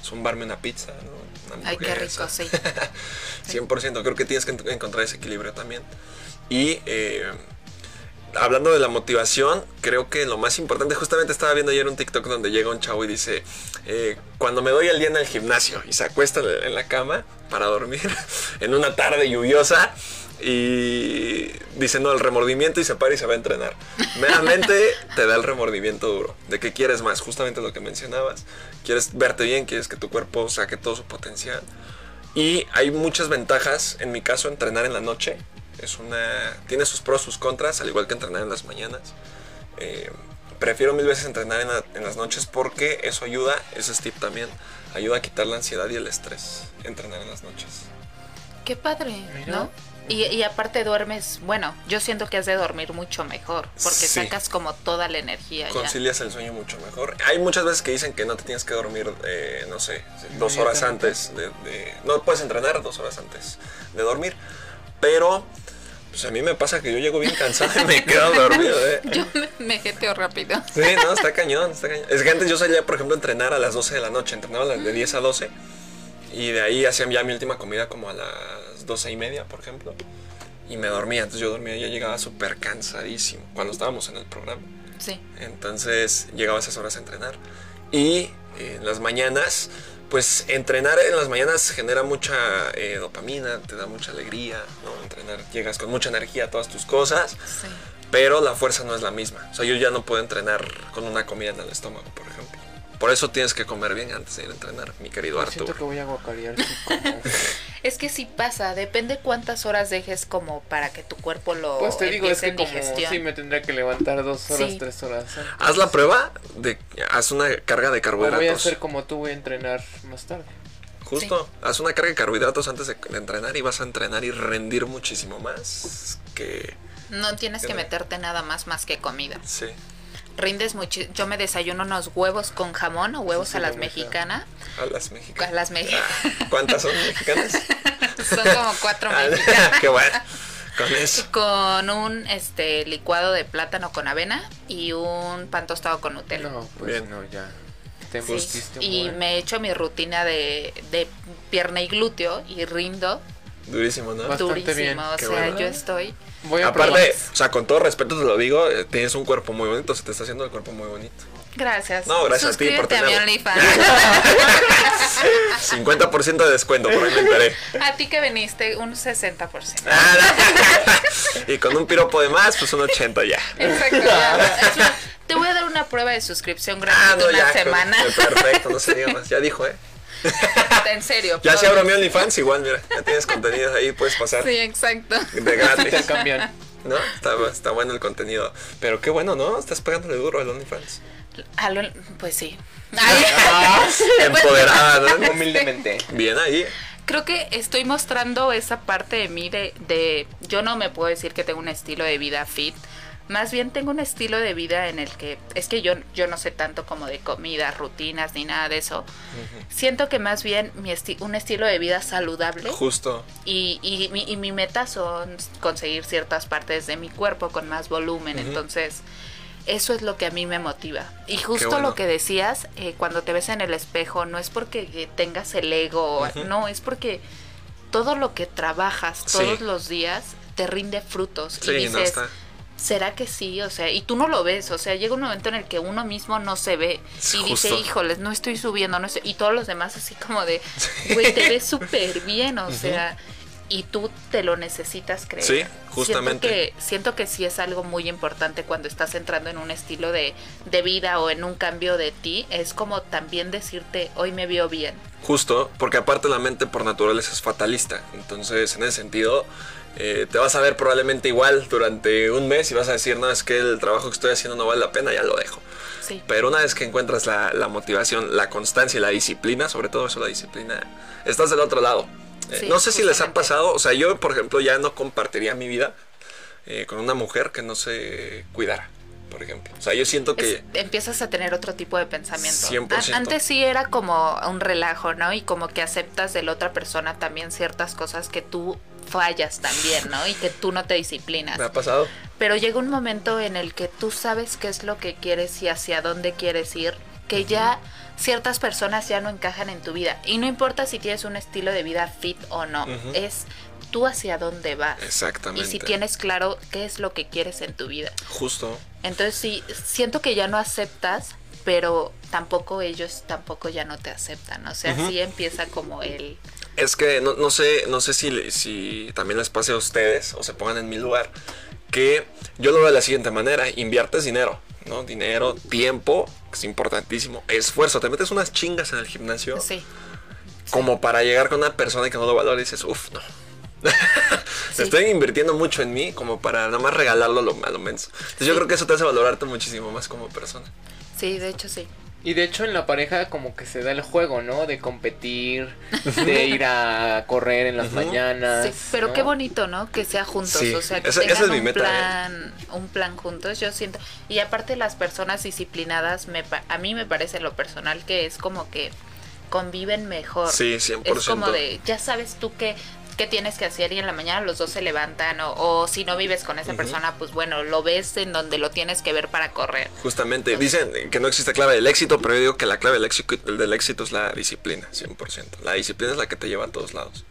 zumbarme una pizza, ¿no? Una Ay, qué rico, sí. 100%, creo que tienes que en- encontrar ese equilibrio también. Y eh, hablando de la motivación, creo que lo más importante, justamente estaba viendo ayer un TikTok donde llega un chavo y dice, eh, cuando me doy el día en el gimnasio y se acuesta en la cama para dormir en una tarde lluviosa y dice, no, el remordimiento y se para y se va a entrenar. Meramente te da el remordimiento duro, de que quieres más, justamente lo que mencionabas, quieres verte bien, quieres que tu cuerpo saque todo su potencial. Y hay muchas ventajas, en mi caso, entrenar en la noche. Es una. Tiene sus pros, sus contras, al igual que entrenar en las mañanas. Eh, prefiero mil veces entrenar en, la- en las noches porque eso ayuda, ese es tip también, ayuda a quitar la ansiedad y el estrés, entrenar en las noches. Qué padre, Mira. ¿no? Y, y aparte duermes, bueno, yo siento que has de dormir mucho mejor, porque Sí. sacas como toda la energía ya. Concilias el sueño mucho mejor. Hay muchas veces que dicen que no te tienes que dormir, eh, no sé, dos horas antes de, de- No puedes entrenar dos horas antes de dormir, pero... Pues a mí me pasa que yo llego bien cansado y me quedo dormido, ¿eh? Yo me, me jeteo rápido. Sí, no, está cañón, está cañón. Es que antes yo salía, por ejemplo, a entrenar a las 12 de la noche, entrenaba a las de 10 a 12 y de ahí hacían ya mi última comida como a las 12 y media, por ejemplo, y me dormía, entonces yo dormía y ya llegaba súper cansadísimo cuando estábamos en el programa. Sí. Entonces llegaba a esas horas a entrenar. Y eh, en las mañanas, pues entrenar en las mañanas genera mucha eh, dopamina, te da mucha alegría, ¿no? Entrenar, llegas con mucha energía a todas tus cosas, Sí. pero la fuerza no es la misma. O sea, yo ya no puedo entrenar con una comida en el estómago, por ejemplo. Por eso tienes que comer bien antes de ir a entrenar, mi querido Yo Siento que Arturo. voy a guacarear. Es que sí pasa, depende cuántas horas dejes como para que tu cuerpo lo Pues te digo, es que como digestión. sí me tendría que levantar dos horas, Sí. tres horas antes. Haz la prueba de haz una carga de carbohidratos. voy a hacer como tú, voy a entrenar más tarde. Justo, haz una carga de carbohidratos antes de, de entrenar y vas a entrenar y rendir muchísimo más que No tienes que meterte nada más más que comida. sí. Rindes mucho. Yo me desayuno unos huevos con jamón o huevos Sí, a las mexicanas. A las mexicanas. A las mexicanas. ¿Cuántas son mexicanas? Son como cuatro Ah, mexicanas. Qué bueno. Con eso. Con un este licuado de plátano con avena y un pan tostado con Nutella. No, pues Bien. no, ya. Te Sí, Y buen. me echo mi rutina de, de pierna y glúteo y rindo Durísimo, ¿no? Bastante durísimo. bien. O Qué sea, bueno. yo estoy. Voy a Aparte, probar. o sea, con todo respeto te lo digo, eh, tienes un cuerpo muy bonito, se te está haciendo el cuerpo muy bonito. Gracias. No, gracias a ti por Suscríbete a mi tenerlo. OnlyFans. 50% de descuento, por ahí me enteré. a ti que viniste, un 60%. y con un piropo de más, pues un 80 ya. Exacto. ya. Te voy a dar una prueba de suscripción gratis Ah, no, una ya. semana. con- Perfecto, no se diga más. Ya dijo, ¿eh? en serio. Ya se abrió mi OnlyFans, igual, mira, ya tienes contenido ahí, puedes pasar Sí, exacto. de gratis. Intercambian. ¿No? Está, está bueno el contenido. Pero qué bueno, ¿no? Estás pegándole duro al OnlyFans. A lo- pues sí. Ay, Empoderada, ¿no? Humildemente. Bien ahí. Creo que estoy mostrando esa parte de mí de, de... Yo no me puedo decir que tengo un estilo de vida fit. Más bien tengo un estilo de vida en el que... Es que yo, yo no sé tanto como de comida, rutinas, ni nada de eso. Siento que más bien mi esti- un estilo de vida saludable. Justo. Y, y, mi, y mi meta son conseguir ciertas partes de mi cuerpo con más volumen. Entonces, eso es lo que a mí me motiva. Y justo bueno. lo que decías, eh, cuando te ves en el espejo, no es porque que tengas el ego, no, es porque todo lo que trabajas Sí. todos los días te rinde frutos. Sí, y no está. ¿Será que sí? O sea, y tú no lo ves, o sea, llega un momento en el que uno mismo no se ve y dice, híjoles, no estoy subiendo, no estoy... Y todos los demás así como de, güey, te ves súper bien, o sea, y tú te lo necesitas creer. Sí, justamente. Siento que, siento que sí es algo muy importante cuando estás entrando en un estilo de, de vida o en un cambio de ti, es como también decirte, hoy me veo bien. Justo, porque aparte la mente por naturaleza es fatalista. Entonces, en ese sentido, eh, te vas a ver probablemente igual durante un mes y vas a decir, no, es que el trabajo que estoy haciendo no vale la pena, ya lo dejo. Sí. Pero una vez que encuentras la, la motivación, la constancia y la disciplina, sobre todo eso, la disciplina, estás del otro lado. Eh, Sí, no sé si les ha pasado, o sea, yo, por ejemplo, ya no compartiría mi vida eh, con una mujer que no se cuidara, por ejemplo. O sea, yo siento que... Es- empiezas a tener otro tipo de pensamiento. 100%. An- Antes sí era como un relajo, ¿no? Y como que aceptas de la otra persona también ciertas cosas que tú fallas también, ¿no? Y que tú no te disciplinas. Me ha pasado. Pero llega un momento en el que tú sabes qué es lo que quieres y hacia dónde quieres ir, que ya ciertas personas ya no encajan en tu vida. Y no importa si tienes un estilo de vida fit o no, es tú hacia dónde vas. Exactamente. Y si tienes claro qué es lo que quieres en tu vida. Justo. Entonces sí, siento que ya no aceptas, pero tampoco ellos tampoco ya no te aceptan. O sea, sí empieza como el... Es que no, no sé, no sé si, si también les pase a ustedes o se pongan en mi lugar. Que yo lo veo de la siguiente manera: inviertes dinero, ¿no? Dinero, tiempo, es importantísimo, esfuerzo. Te metes unas chingas en el gimnasio Sí. como para llegar con una persona que no lo valora y dices, uff, no. Sí. Estoy invirtiendo mucho en mí como para nada más regalarlo a lo, a lo menso. Entonces yo creo que eso te hace valorarte muchísimo más como persona. Sí, de hecho sí. Y de hecho en la pareja como que se da el juego, ¿no? De competir, de ir a correr en las mañanas. Sí, pero ¿no? qué bonito, ¿no? Que sea juntos, Sí, o sea, que esa- esa tengan es mi un meta, ¿eh? plan, un plan juntos. Yo siento y aparte las personas disciplinadas, me pa- a mí me parece lo personal que es como que conviven mejor. Sí, 100%. Es como de, ya sabes tú qué, qué tienes que hacer y en la mañana los dos se levantan o, o si no vives con esa persona, pues bueno, lo ves en donde lo tienes que ver para correr. Justamente, dicen que no existe clave del éxito, pero yo digo que la clave del éxito, del éxito es la disciplina, 100%. La disciplina es la que te lleva a todos lados,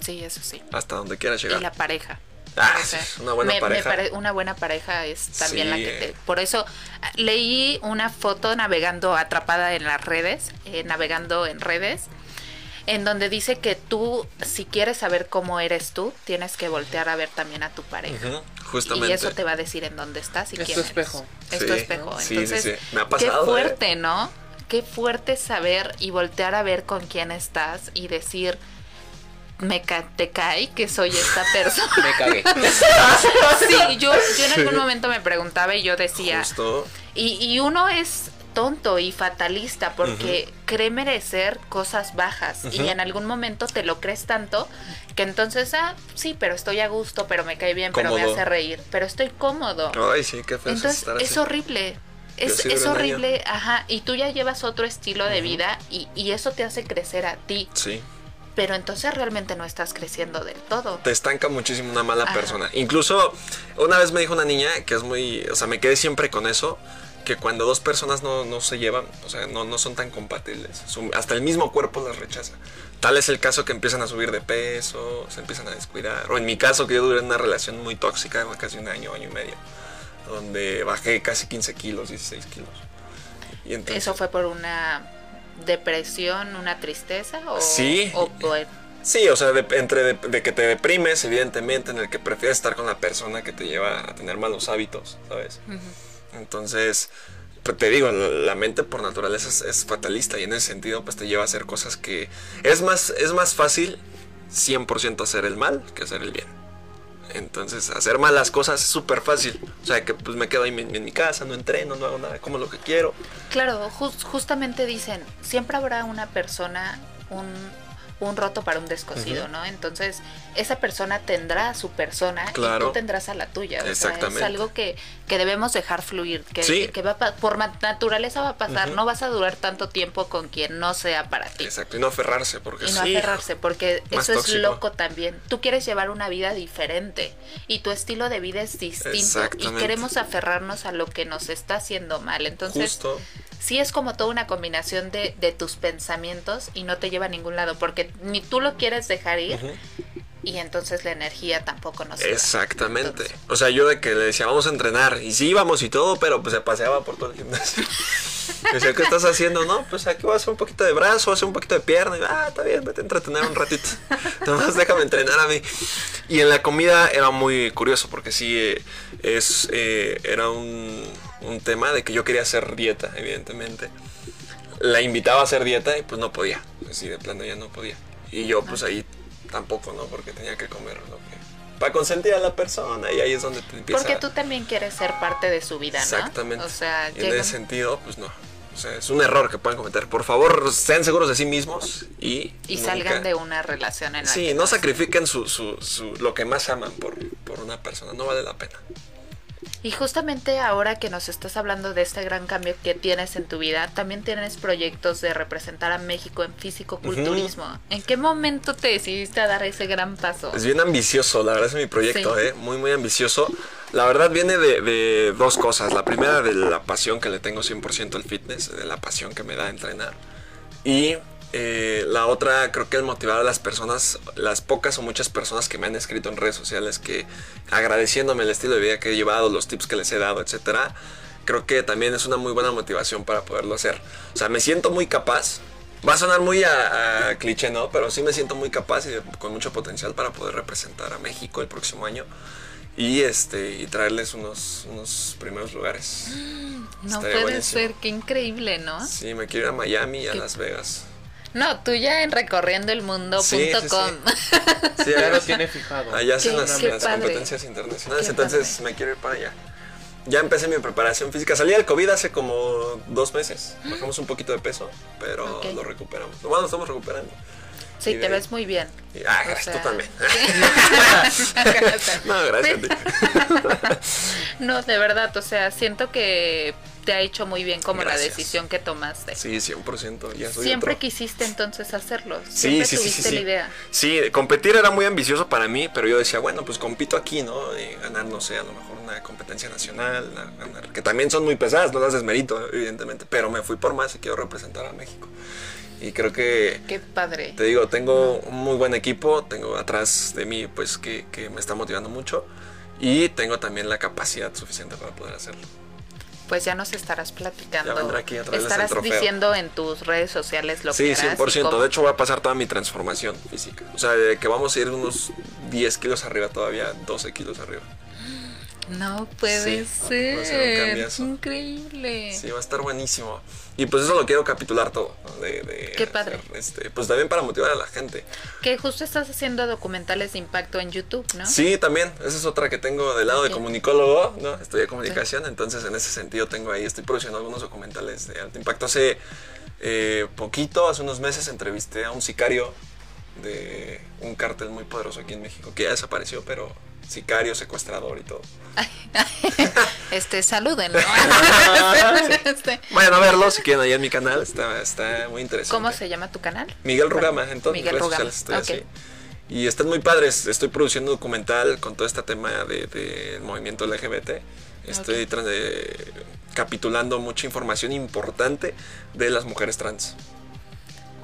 Sí, eso sí. hasta donde quieras Y llegar. la pareja. Ah, O sea, una buena me- me pareja. pare- una buena pareja es también la que te... Por eso ah, leí una foto navegando atrapada en las redes, eh, navegando en redes, en donde dice que tú, si quieres saber cómo eres tú, tienes que voltear a ver también a tu pareja. Justamente. Y eso te va a decir en dónde estás y Es quién tu eres. espejo. Es Sí, tu espejo. sí, sí, Entonces, sí. Me ha pasado, qué ¿eh? fuerte, ¿no? Qué fuerte saber y voltear a ver con quién estás y decir, me ca- te cae que soy esta persona. Me cagué. sí, yo, yo en algún momento me preguntaba y yo decía, Justo. y, y uno es tonto y fatalista porque cree merecer cosas bajas y en algún momento te lo crees tanto que entonces, ah, sí, pero estoy a gusto, pero me cae bien, pero me hace reír, pero estoy cómodo. Ay, sí, qué feo Entonces estar así. es horrible. Es, es horrible, ajá, y tú ya llevas otro estilo de vida y, y eso te hace crecer a ti, Sí. pero entonces realmente no estás creciendo del todo. te estanca muchísimo una mala Ajá. persona. Incluso una vez me dijo una niña que es muy, o sea, me quedé siempre con eso, que cuando dos personas no, no se llevan, o sea, no, no son tan compatibles, su- hasta el mismo cuerpo las rechaza. Tal es el caso que empiezan a subir de peso, se empiezan a descuidar. O en mi caso, que yo duré una relación muy tóxica, casi un año, año y medio, donde bajé casi 15 kilos, 16 kilos. Y entonces, ¿Eso fue por una depresión, una tristeza? O, Sí. o por- Sí, o sea, de- entre de, de que te deprimes, evidentemente, en el que prefieres estar con la persona que te lleva a tener malos hábitos, ¿sabes? Entonces, pues, te digo, la mente por naturaleza es, fatalista y en ese sentido pues te lleva a hacer cosas que es más, es más fácil 100% hacer el mal que hacer el bien. Entonces, hacer malas cosas es súper fácil. O sea, que pues me quedo ahí en, mi casa, no entreno, no hago nada, como lo que quiero. Claro, jus- justamente dicen, siempre habrá una persona, un, un roto para un descosido, ¿no? Entonces, esa persona tendrá a su persona y tú tendrás a la tuya. O sea, es Exactamente. algo que, que debemos dejar fluir, que, Sí. que va a por naturaleza va a pasar. No vas a durar tanto tiempo con quien no sea para ti. Exacto, y no aferrarse, porque Y no sí. aferrarse, porque eso tóxico. es loco también. Tú quieres llevar una vida diferente y tu estilo de vida es distinto y Exactamente. queremos aferrarnos a lo que nos está haciendo mal. Entonces, Justo. sí es como toda una combinación de, de tus pensamientos y no te lleva a ningún lado, porque ni tú lo quieres dejar ir y entonces la energía tampoco nos. Exactamente. Entonces, O sea, yo de que le decía, vamos a entrenar. Y sí íbamos y todo, pero pues se paseaba por todo el gimnasio. Y decía, ¿qué estás haciendo? No, pues aquí voy a hacer un poquito de brazo, voy a hacer un poquito de pierna. Y ah, está bien, vete a entretener un ratito. Nomás déjame entrenar a mí. Y en la comida era muy curioso porque sí, eh, es, eh, era un, un tema de que yo quería hacer dieta, evidentemente. La invitaba a hacer dieta y pues no podía. Así de plano ya no podía. Y yo pues ahí tampoco, ¿no? Porque tenía que comer lo que... Para consentir a la persona y ahí es donde te empieza... porque tú también quieres ser parte de su vida, ¿no? Exactamente. O sea, y en llega- ese sentido, pues no. O sea, es un error que pueden cometer. Por favor, sean seguros de sí mismos y... y nunca- salgan de una relación en la Sí, que no sacrifiquen su, su, su- lo que más aman por, por una persona. No vale la pena. Y justamente ahora que nos estás hablando de este gran cambio que tienes en tu vida, también tienes proyectos de representar a México en físico-culturismo. ¿En qué momento te decidiste a dar ese gran paso? Es bien ambicioso, la verdad es mi proyecto, Sí. ¿eh? Muy, muy ambicioso. La verdad viene de, de dos cosas. La primera de la pasión que le tengo 100% al fitness, de la pasión que me da entrenar. Y eh, la otra, creo que el motivar a las personas, las pocas o muchas personas que me han escrito en redes sociales que agradeciéndome el estilo de vida que he llevado, los tips que les he dado, etcétera, creo que también es una muy buena motivación para poderlo hacer. O sea, me siento muy capaz. Va a sonar muy a, a cliché, ¿no? Pero sí me siento muy capaz y de- con mucho potencial para poder representar a México el próximo año y este y traerles unos, unos primeros lugares. No Estaría puede buenísimo. ser, qué increíble, ¿no? Sí, me quiero ir a Miami y a Las Vegas. No, tú ya en recorriendoelmundo.com. Sí, sí, sí. Sí, Ya allá, lo tiene fijado. allá hacen Qué- las, las competencias internacionales, Qué entonces padre. me quiero ir para allá. Ya empecé mi preparación física. Salí del COVID hace como dos meses. Bajamos un poquito de peso, pero Ok. lo recuperamos. Bueno, lo estamos recuperando. Sí, te ves muy bien. Y- ah, gracias, sea, tú también. No, gracias. No, de verdad, o sea, siento que te ha hecho muy bien como Gracias. la decisión que tomaste. Sí, 100%. Ya soy Siempre otro. quisiste entonces hacerlo. Sí, Siempre sí, sí, tuviste sí, sí. la idea. Sí, competir era muy ambicioso para mí, pero yo decía, bueno, pues compito aquí, ¿no? Y ganar, no sé, a lo mejor una competencia nacional, una- que también son muy pesadas, no las desmerito, evidentemente, pero me fui por más y quiero representar a México. Y creo que, Qué padre. te digo, tengo un muy buen equipo, tengo atrás de mí, pues, que, que me está motivando mucho. Y tengo también la capacidad suficiente para poder hacerlo. Pues ya nos estarás platicando. Ya aquí a estarás el diciendo en tus redes sociales lo Sí, que y 100%. cómo. De hecho, voy a pasar toda mi transformación física. O sea, de que vamos a ir unos 10 kilos arriba todavía, 12 kilos arriba. No puede Sí, va a ser un. Increíble. Sí, va a estar buenísimo. Y pues eso lo quiero capitular todo. ¿no? De, de Qué padre. hacer, este, pues también para motivar a la gente. Que justo estás haciendo documentales de impacto en YouTube, ¿no? Sí, también. Esa es otra que tengo del lado de comunicólogo, ¿no? Estudié comunicación, entonces en ese sentido tengo ahí, estoy produciendo algunos documentales de alto impacto. Hace eh, poquito, hace unos meses, entrevisté a un sicario de un cártel muy poderoso aquí en México, que ya desapareció, pero sicario, secuestrador y todo. Este, saluden, ¿no? Este, Vayan a verlo si quieren ahí en mi canal, está, está muy interesante. ¿Cómo se llama tu canal? Miguel Rugama, en todas mis Miguel redes Rugama, sociales estoy ok. así. Y están muy padres. Estoy produciendo un documental con todo este tema del de, del movimiento LGBT. Estoy tras- eh, capitulando mucha información importante de las mujeres trans.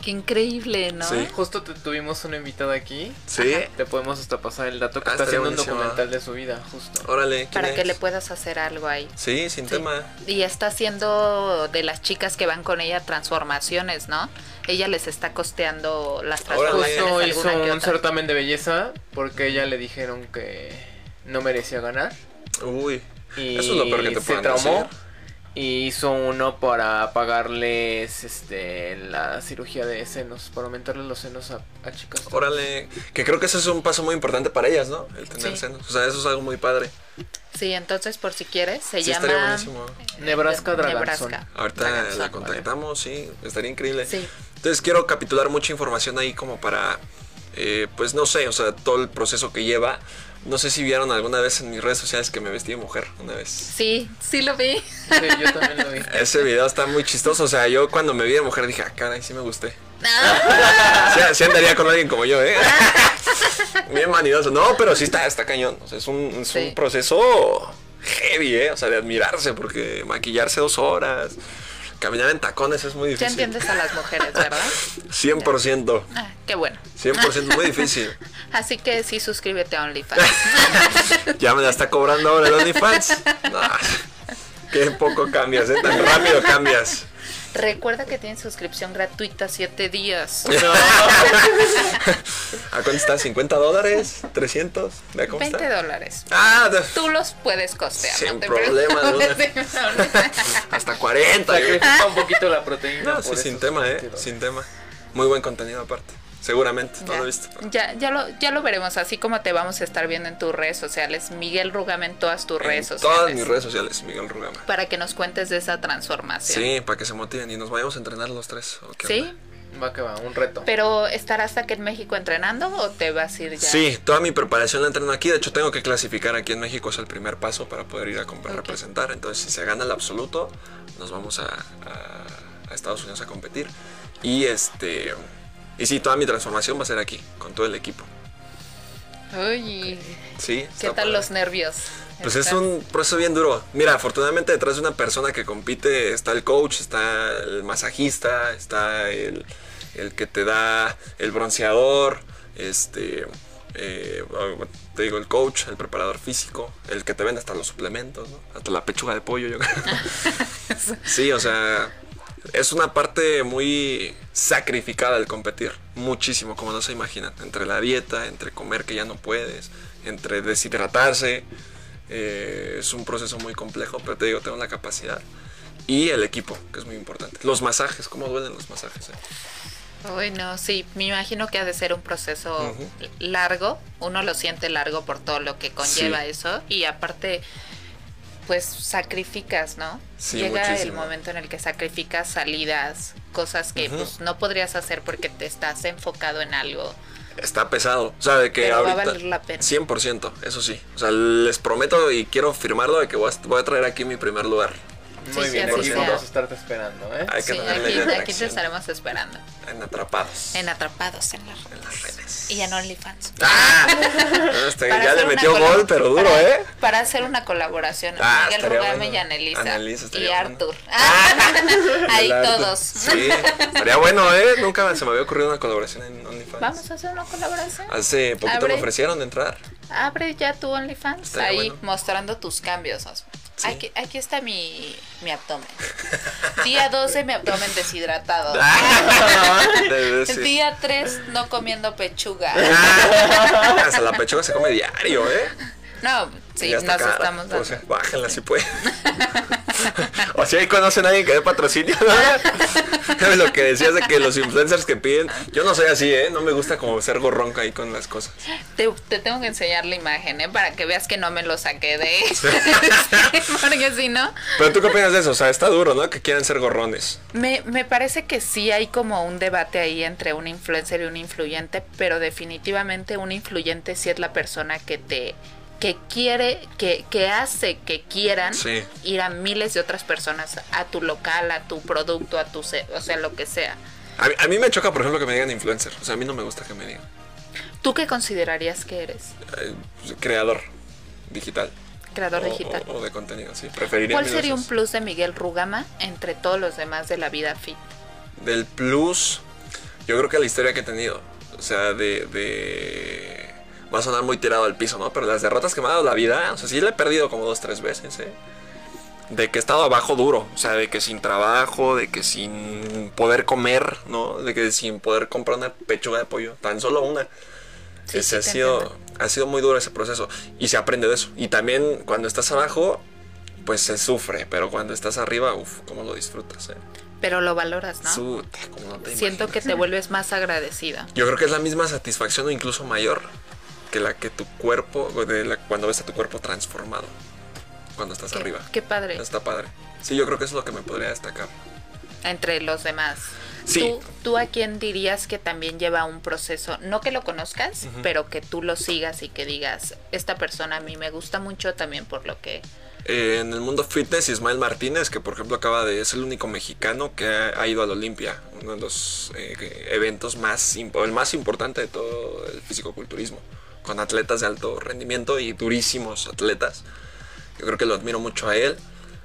Qué increíble, ¿no? Sí. Justo te tuvimos una invitada aquí. Sí. Te podemos hasta pasar el dato que Ah, está haciendo un documental de su vida, justo. Órale. ¿quién Para que le puedas hacer algo ahí. Sí, sin Sí. tema. Y está haciendo de las chicas que van con ella transformaciones, ¿no? Ella les está costeando las transformaciones. Justo alguna hizo que un certamen de belleza porque ella le dijeron que no merecía ganar. Uy. Y Eso es lo peor que te se traumó. decir. Y hizo uno para pagarles este la cirugía de senos, para aumentarles los senos a, a chicas. Órale, que creo que ese es un paso muy importante para ellas, ¿no? El tener Sí. senos. O sea, eso es algo muy padre. Sí, entonces por si quieres, se Sí, estaría llama buenísimo. Nebraska Dragonzón. Nebraska. Ahorita Dragonzón. la contactamos, sí, estaría increíble. Sí. Entonces quiero capitular mucha información ahí como para, eh, pues no sé, o sea, todo el proceso que lleva. No sé si vieron alguna vez en mis redes sociales que me vestí de mujer, una vez. Sí, sí lo vi. Sí, yo también lo vi. Ese video está muy chistoso, o sea, yo cuando me vi de mujer dije, ah, caray, sí me gusté. Ah, Sí, sí andaría con alguien como yo, ¿eh? Bien vanidoso. No, pero sí está, está cañón. O sea, es un, es Sí. un proceso heavy, ¿eh? O sea, de admirarse, porque maquillarse dos horas, caminar en tacones es muy ya difícil. entiendes a las mujeres, ¿verdad? 100%. Ah, qué bueno. 100% muy difícil. Así que sí, suscríbete a OnlyFans. Ya me la está cobrando ahora el OnlyFans. No, qué poco cambias, ¿eh? Tan rápido cambias. Recuerda que tienes suscripción gratuita 7 días. ¿A cuánto está? ¿50 dólares? ¿300? ¿Ve cómo 20 está? dólares. Ah, de- Tú los puedes costear. Sin no te problema, hasta 40. yo- Sacrifica un poquito la proteína. No, sí, sin tema, eh. Sin tema. Muy buen contenido aparte. Seguramente, no Ya, lo he visto. ya, ya lo, ya lo veremos, así como te vamos a estar viendo en tus redes sociales. Miguel Rugama en todas tus redes sociales. todas mis redes sociales, Miguel Rugama. Para que nos cuentes de esa transformación. Sí, para que se motiven y nos vayamos a entrenar los tres. ¿o qué ¿Sí? onda? Va que va, un reto. Pero ¿estarás aquí en México entrenando o te vas a ir ya? Sí, toda mi preparación la entreno aquí. De hecho, tengo que clasificar aquí en México. Es el primer paso para poder ir a comprar Ok. representar. Entonces, si se gana el absoluto, nos vamos a, a- a Estados Unidos a competir. Y este. Y sí, toda mi transformación va a ser aquí, con todo el equipo. Uy, Sí. ¿qué tal padre. los nervios? Pues es un proceso bien duro. Mira, afortunadamente detrás de una persona que compite está el coach, está el masajista, está el, el que te da el bronceador, este, eh, bueno, te digo, el coach, el preparador físico, el que te vende hasta los suplementos, ¿no? hasta la pechuga de pollo, yo creo. sí, o sea, es una parte muy sacrificada el competir, muchísimo, como no se imaginan, entre la dieta, entre comer que ya no puedes, entre deshidratarse, eh, es un proceso muy complejo, pero te digo, tengo la capacidad. Y el equipo, que es muy importante. Los masajes, ¿cómo duelen los masajes? eh? Uy, no, sí, me imagino que ha de ser un proceso largo. Uno lo siente largo por todo lo que conlleva Sí. eso. Y aparte, pues sacrificas, ¿no? Sí, Llega el momento en el que sacrificas salidas, cosas que pues no podrías hacer porque te estás enfocado en algo. Está pesado. O sea, de que Pero va a ahorita. valer la pena. 100%, eso sí. O sea, les prometo y quiero firmarlo de que voy a, voy a traer aquí mi primer lugar. Muy Sí, bien, sí, aquí vamos a estarte esperando, ¿eh? Hay que Sí, aquí, te estaremos esperando. En Atrapados. En Atrapados en las En las redes. Y en OnlyFans. ¡Ah! Este, ya le metió gol, pero duro, para- ¿eh? Para hacer una colaboración. Ah, Miguel bueno. y Anelisa. Anelisa y bueno. Arthur. Ahí El arte. todos. Sí, estaría bueno, ¿eh? Nunca se me había ocurrido una colaboración en OnlyFans. Vamos a hacer una colaboración. Hace poquito Abre. me ofrecieron entrar. Abre ya tu OnlyFans. Estaría Ahí bueno. mostrando tus cambios. Osmo. Sí. Aquí, aquí está mi, mi abdomen. Día 12, mi abdomen deshidratado. Debe ser. Día 3, no comiendo pechuga. Ah, Hasta la pechuga se come diario, ¿eh? No, sí, nos cara. estamos O dando. sea, bájenla si pueden. o si ahí conocen a alguien que dé patrocinio. ¿no? Lo que decías de que los influencers que piden. Yo no soy así, ¿eh? No me gusta como ser gorronca ahí con las cosas. Te, te tengo que enseñar la imagen, ¿eh? Para que veas que no me lo saqué de... Porque si no... Pero tú qué opinas de eso? O sea, está duro, ¿no? Que quieren ser gorrones. Me, me parece que sí hay como un debate ahí entre un influencer y un influyente, pero definitivamente un influyente sí es la persona que te que quiere, que, que hace que quieran Sí. ir a miles de otras personas a tu local, a tu producto, a tu, o sea, lo que sea. A mí, a mí me choca, por ejemplo, que me digan influencer. O sea, a mí no me gusta que me digan. ¿Tú qué considerarías que eres? Eh, creador digital. Creador O- digital. O, o de contenido, sí. Preferiría ¿Cuál sería un plus de Miguel Rugama entre todos los demás de la vida fit? Del plus, yo creo que la historia que he tenido. O sea, de, de. Va a sonar muy tirado al piso, ¿no? Pero las derrotas que me ha dado la vida, o sea, sí le he perdido como dos, tres veces, ¿eh? De que he estado abajo duro, o sea, de que sin trabajo, de que sin poder comer, ¿no? De que sin poder comprar una pechuga de pollo, tan solo una. Sí, Ese sí, ha sido, entiendo. ha sido muy duro ese proceso y se aprende de eso. Y también cuando estás abajo, pues se sufre, pero cuando estás arriba, uff, cómo lo disfrutas, ¿eh? Pero lo valoras, ¿no? Como no Siento que imaginas. te vuelves más agradecida. Yo creo que es la misma satisfacción o incluso mayor que la que tu cuerpo, de la- cuando ves a tu cuerpo transformado, cuando estás Qué, arriba. qué padre. Está padre. Sí, yo creo que eso es lo que me podría destacar. Entre los demás. Sí. ¿Tú, ¿Tú a quién dirías que también lleva un proceso? No que lo conozcas, pero que tú lo sigas y que digas, esta persona a mí me gusta mucho también por lo que... Eh, en el mundo fitness, Ismael Martínez, que por ejemplo acaba de es el único mexicano que ha, ha ido al Olimpia, uno de los eh, eventos más, el más importante de todo el fisicoculturismo, con atletas de alto rendimiento y durísimos atletas. Yo creo que lo admiro mucho a él.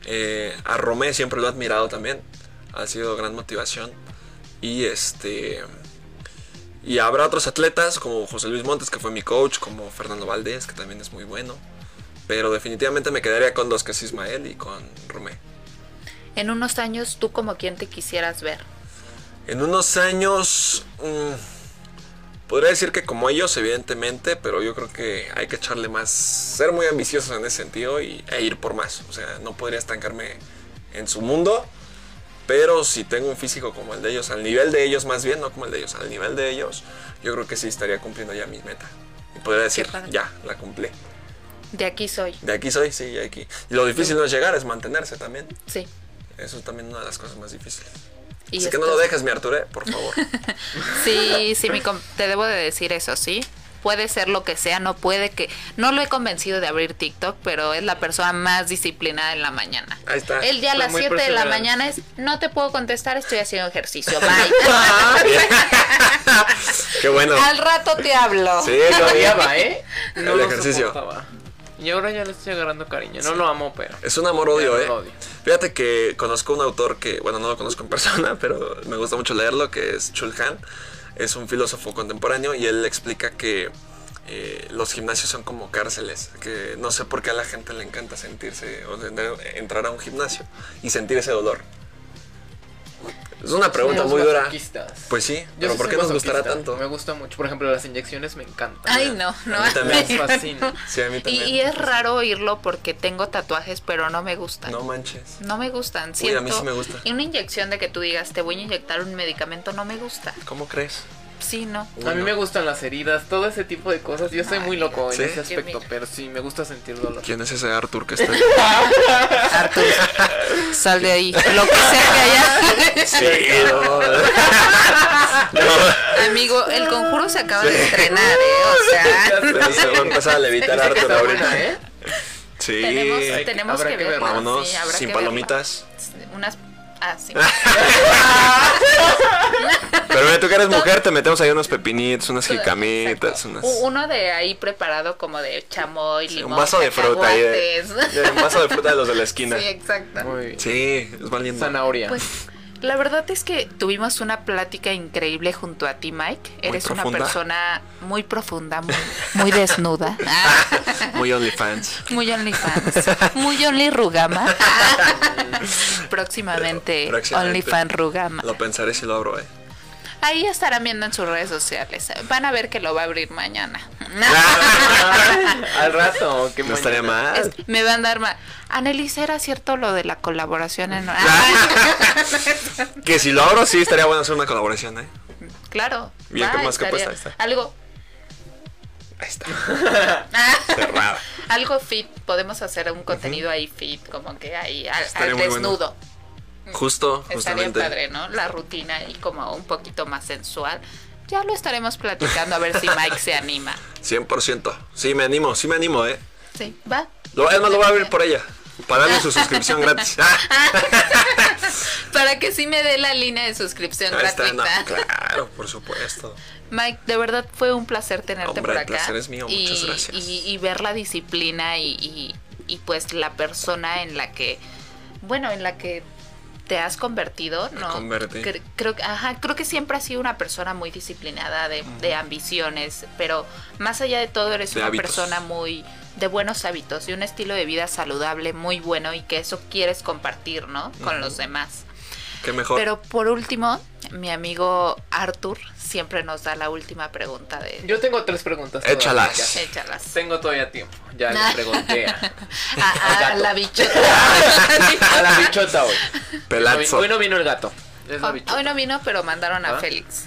Eh, a Romé siempre lo he admirado también, ha sido gran motivación. Y este. Y habrá otros atletas como José Luis Montes, que fue mi coach, como Fernando Valdés, que también es muy bueno. Pero definitivamente me quedaría con dos, que es Ismael y con Romé. En unos años, ¿tú como quién te quisieras ver? En unos años, mm, podría decir que como ellos, evidentemente, pero yo creo que hay que echarle más, ser muy ambiciosos en ese sentido y, e ir por más. O sea, no podría estancarme en su mundo, pero si tengo un físico como el de ellos, al nivel de ellos más bien, no como el de ellos, al nivel de ellos, yo creo que sí estaría cumpliendo ya mi meta. Y podría decir, ya, la cumplí. De aquí soy. De aquí soy, sí, de aquí. Y lo difícil no es llegar, es mantenerse también. Sí. Eso es también una de las cosas más difíciles. Y Así que no lo dejes, mi Arture, por favor. Sí, sí, mi com- te debo de decir eso, ¿sí? Puede ser lo que sea, no puede que... No lo he convencido de abrir TikTok, pero es la persona más disciplinada en la mañana. Ahí está. El día a las muy 7 de la mañana es, no te puedo contestar, estoy haciendo ejercicio, bye. Qué bueno. Al rato te hablo. Sí, no, Todavía va, ¿eh? El lo ejercicio. soportaba. Y ahora ya le estoy agarrando cariño. No lo amo, pero. Es un amor-odio, ¿eh? odio. Fíjate que conozco un autor que, bueno, no lo conozco en persona, pero me gusta mucho leerlo, que es Chul Han. Es un filósofo contemporáneo y él explica que eh, los gimnasios son como cárceles, que no sé por qué a la gente le encanta sentirse o entrar a un gimnasio y sentir ese dolor. Es una pregunta muy dura. Pues sí, Yo pero ¿por qué nos gustará tanto? Me gusta mucho. Por ejemplo, las inyecciones me encantan. Ay, no, no. A mí también. Me fascina. Sí, a mí Y, también. y es raro oírlo porque tengo tatuajes, pero no me gustan. No No, manches. me gustan. Uy, Siento, a mí sí me gusta. Y una inyección de que tú digas, te voy a inyectar un medicamento, no me gusta. ¿Cómo crees? Sí, no. Uy, A mí no. me gustan las heridas, todo ese tipo de cosas. Yo soy Ay, muy loco ¿Sí? en ese aspecto, pero sí me gusta sentir dolor. ¿Quién es ese Arthur que está ahí? Artur, sal de ahí. Lo que sea que haya. Sí, no. No, Amigo, el conjuro se acaba de estrenar, ¿eh? O sea, pero se va a empezar a levitar Arthur ahorita. ¿eh? Sí. tenemos, tenemos que, verla. Vámonos, sin palomitas. Unas. Ah, sí. Pero mira, tú que eres mujer, te metemos ahí unos pepinitos, unas jicamitas, unas... Uno de ahí preparado como de chamoy, Sí, un vaso de fruta ahí. De, cacahuates. de- un vaso de fruta de los de la esquina. Sí, exacto. Muy bien. Sí, es valiente. Zanahoria. Pues la verdad es que tuvimos una plática increíble junto a ti, Mike. Eres una persona muy profunda, muy, muy desnuda. Muy OnlyFans. muy OnlyFans. Muy Only Rugama. Próximamente, Próximamente. OnlyFans Rugama. Lo pensaré si lo abro, eh. Ahí estarán viendo en sus redes sociales. Van a ver que lo va a abrir mañana. Al rato, que No estaría mal. Es- me van a dar más. Annelies, ¿era cierto lo de la colaboración en... Que si lo abro, sí estaría bueno hacer una colaboración, eh. claro. Bien, va, ¿qué más que puesta? Está. Algo... Ahí está. Cerrada. Algo fit, podemos hacer un contenido ahí fit, como que ahí al, bueno. Justo, Estaría justamente. padre, ¿no? La rutina y como un poquito más sensual. Ya lo estaremos platicando a ver si Mike se anima. 100%. Sí, me animo, sí me animo, eh. Sí, va. Lo, es más, lo voy a abrir por ella. Para darle su suscripción gratis. Para que sí me dé la línea de suscripción está, gratuita. no, claro, por supuesto. Mike, de verdad fue un placer tenerte Hombre, por el acá. placer es mío, y, muchas gracias. Y, y ver la disciplina y, y- y, pues la persona en la que, bueno, en la que te has convertido, ¿no? Cre- creo, que- ajá, creo que siempre has sido una persona muy disciplinada, de, de ambiciones, pero más allá de todo eres De una hábitos. persona muy de buenos hábitos y un estilo de vida saludable muy bueno y que eso quieres compartir, ¿no? Con los demás. Qué mejor. Pero por último, mi amigo Arthur siempre nos da la última pregunta de... Yo tengo tres preguntas. Échalas. todavía. Échalas. Tengo todavía tiempo. Ya le pregunté a, A, a gato. la bichota. a la bichota hoy. Pelazo. Hoy no vino el gato. Es la Hoy bichota. hoy no vino, pero mandaron a ¿Ah? Félix.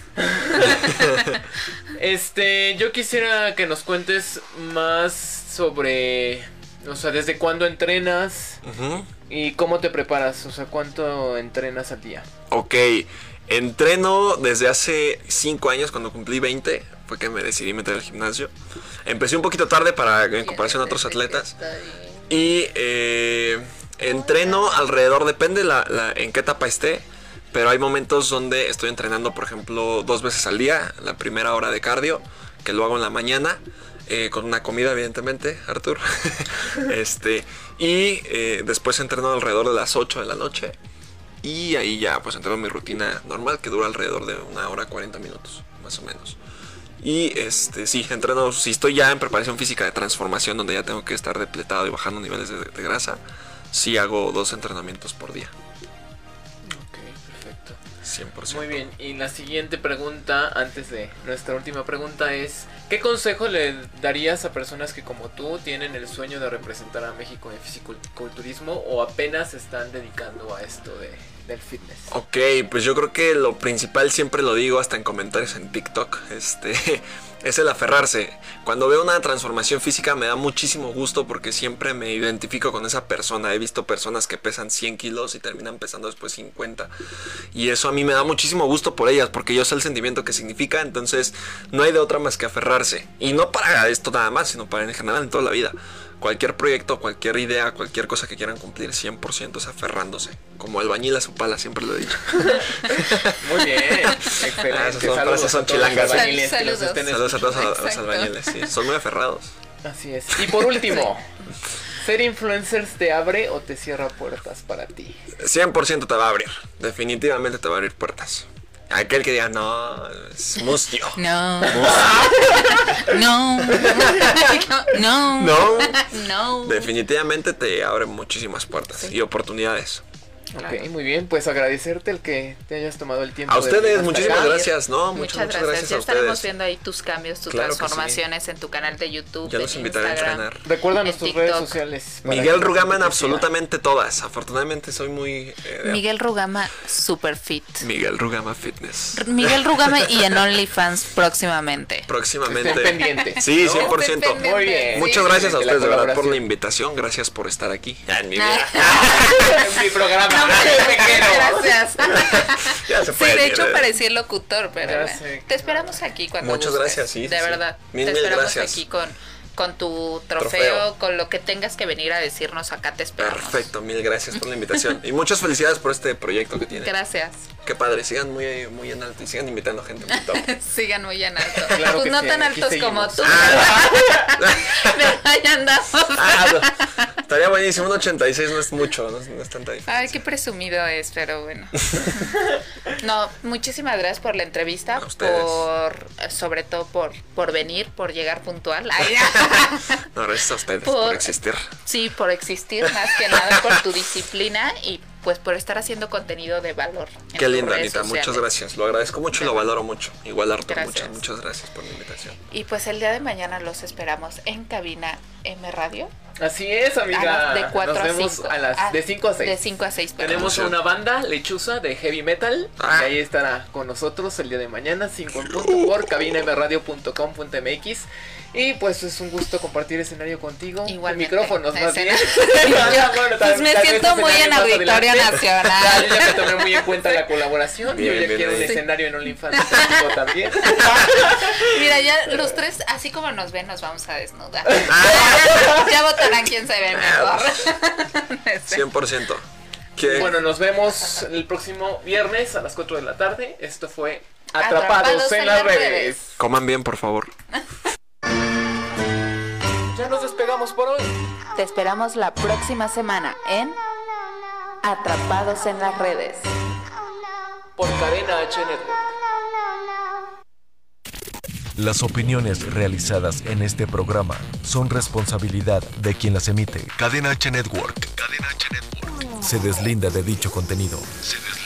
Este, yo quisiera que nos cuentes más sobre, o sea, desde cuándo entrenas Ujú. y cómo te preparas, o sea, cuánto entrenas al día. Ok, entreno desde hace 5 años, cuando cumplí 20, fue que me decidí meter al gimnasio. Empecé un poquito tarde para en comparación a otros atletas. Y eh, entreno alrededor, depende la, la- en qué etapa esté. Pero hay momentos donde estoy entrenando, por ejemplo, dos veces al día. La primera hora de cardio, que lo hago en la mañana. Eh, con una comida, evidentemente, Artur. este, y eh, después entreno alrededor de las 8 de la noche. Y ahí ya, pues entreno mi rutina normal, que dura alrededor de una hora 40 minutos, más o menos. Y este, sí, entreno, si estoy ya en preparación física de transformación, donde ya tengo que estar depletado y bajando niveles de, de grasa, sí hago dos entrenamientos por día, Ok, perfecto. 100%. Muy bien, y la siguiente pregunta, antes de nuestra última pregunta, es: ¿qué consejo le darías a personas que, como tú, tienen el sueño de representar a México en fisiculturismo o apenas se están dedicando a esto de, del fitness? Ok, pues yo creo que lo principal, siempre lo digo hasta en comentarios en TikTok, este, es el aferrarse. Cuando veo una transformación física me da muchísimo gusto porque siempre me identifico con esa persona. He visto personas que pesan 100 kilos y terminan pesando después 50. Y eso a mí me da muchísimo gusto por ellas porque yo sé el sentimiento que significa. Entonces no hay de otra más que aferrarse. Y no para esto nada más, sino para en general en toda la vida. Cualquier proyecto, cualquier idea, cualquier cosa que quieran cumplir, 100% es aferrándose. Como albañil a su pala, siempre lo he dicho. Muy bien, Ah, excelente. esas son Saludos frases, son a todos los chilangas. que Saludos. Saludos a todos a los Exacto. albañiles, sí. Son muy aferrados. Así es. Y por último, ¿ser influencers te abre o te cierra puertas para ti? 100% te va a abrir. Definitivamente te va a abrir puertas. Aquel que diga, no, es mustio. No. No. No. No. No. Definitivamente te abre muchísimas puertas y oportunidades. Claro. Ok, muy bien, pues agradecerte el que te hayas tomado el tiempo. A de ustedes, muchísimas acá. gracias. No, muchas, Muchas, muchas gracias. gracias Ya estaremos ustedes. viendo ahí tus cambios, tus Claro que sí. transformaciones en tu canal de YouTube. Ya los invitaré a entrenar. Recuérdanos en tus TikTok. redes sociales. Miguel que Rugama en te sigan. absolutamente todas. Afortunadamente soy muy... eh, Miguel Rugama, super fit. Miguel Rugama Fitness. Miguel Rugama y en OnlyFans próximamente. Próximamente. Estén. Sí, ¿no? 100%. Muy bien. Muchas gracias a ustedes de verdad por la invitación. Gracias por estar aquí. Ya en mi vida. En mi programa. No, Te quiero. gracias. Ya se Sí, de hecho parecía el locutor, pero sé. te esperamos aquí cuando Muchas gracias, sí, De sí. verdad. Mil, te mil esperamos gracias. aquí con, con tu trofeo, Trofeo. con lo que tengas que venir a decirnos acá te esperamos. Perfecto, mil gracias por la invitación. Y muchas felicidades por este proyecto que tienen. Gracias. Qué padre, sigan muy, muy en alto y sigan invitando gente muy top. Sigan muy en alto. Claro pues que no sí, tan altos como tú. Pero ahí andamos. Ah, no. Estaría buenísimo, un 86 no es mucho, no es, no es tanta diferencia. Ay, qué presumido es, pero bueno. No, muchísimas gracias por la entrevista, A ustedes. por sobre todo por por venir, por llegar puntual. Ay. No, gracias a ustedes por, Por- existir. sí, por existir más que nada por tu disciplina y pues por estar haciendo contenido de valor. Qué redes Anita, muchas gracias. Lo agradezco mucho y lo valoro mucho. Igual, Arturo, Gracias. muchas, muchas gracias por la invitación. Y pues el día de mañana los esperamos en cabina M Radio. Así es, amiga. de 4 Nos a vemos 5. a las de 5 a 6. De 5 a 6. Tenemos una banda, Lechuza, de heavy metal. Ah. Y ahí estará con nosotros el día de mañana, 5 en punto, por cabinamradio.com.mx. Y pues es un gusto compartir escenario contigo. Igualmente. Micrófonos más bien. Escena. Yo, Bueno, pues tal- me siento muy en Auditorio. Nacional. Ya, yo ya me tomé muy en cuenta la colaboración. Bien, yo ya bien quiero un ahí. escenario en OnlyFans también. Mira, ya los tres, así como nos ven, nos vamos a desnudar. Ah. ya votarán quién se ve mejor. Este, 100%. ¿Qué? Bueno, nos vemos el próximo viernes a las 4 de la tarde. Esto fue Atrapados, Atrapados en, las redes. redes. Coman bien, por favor. Ya nos despegamos por hoy. Te esperamos la próxima semana en Atrapados en las redes. Por Cadena H Network. Las opiniones realizadas en este programa son responsabilidad de quien las emite. Cadena H Network. Cadena H Network. Se deslinda de dicho contenido. Se deslinda.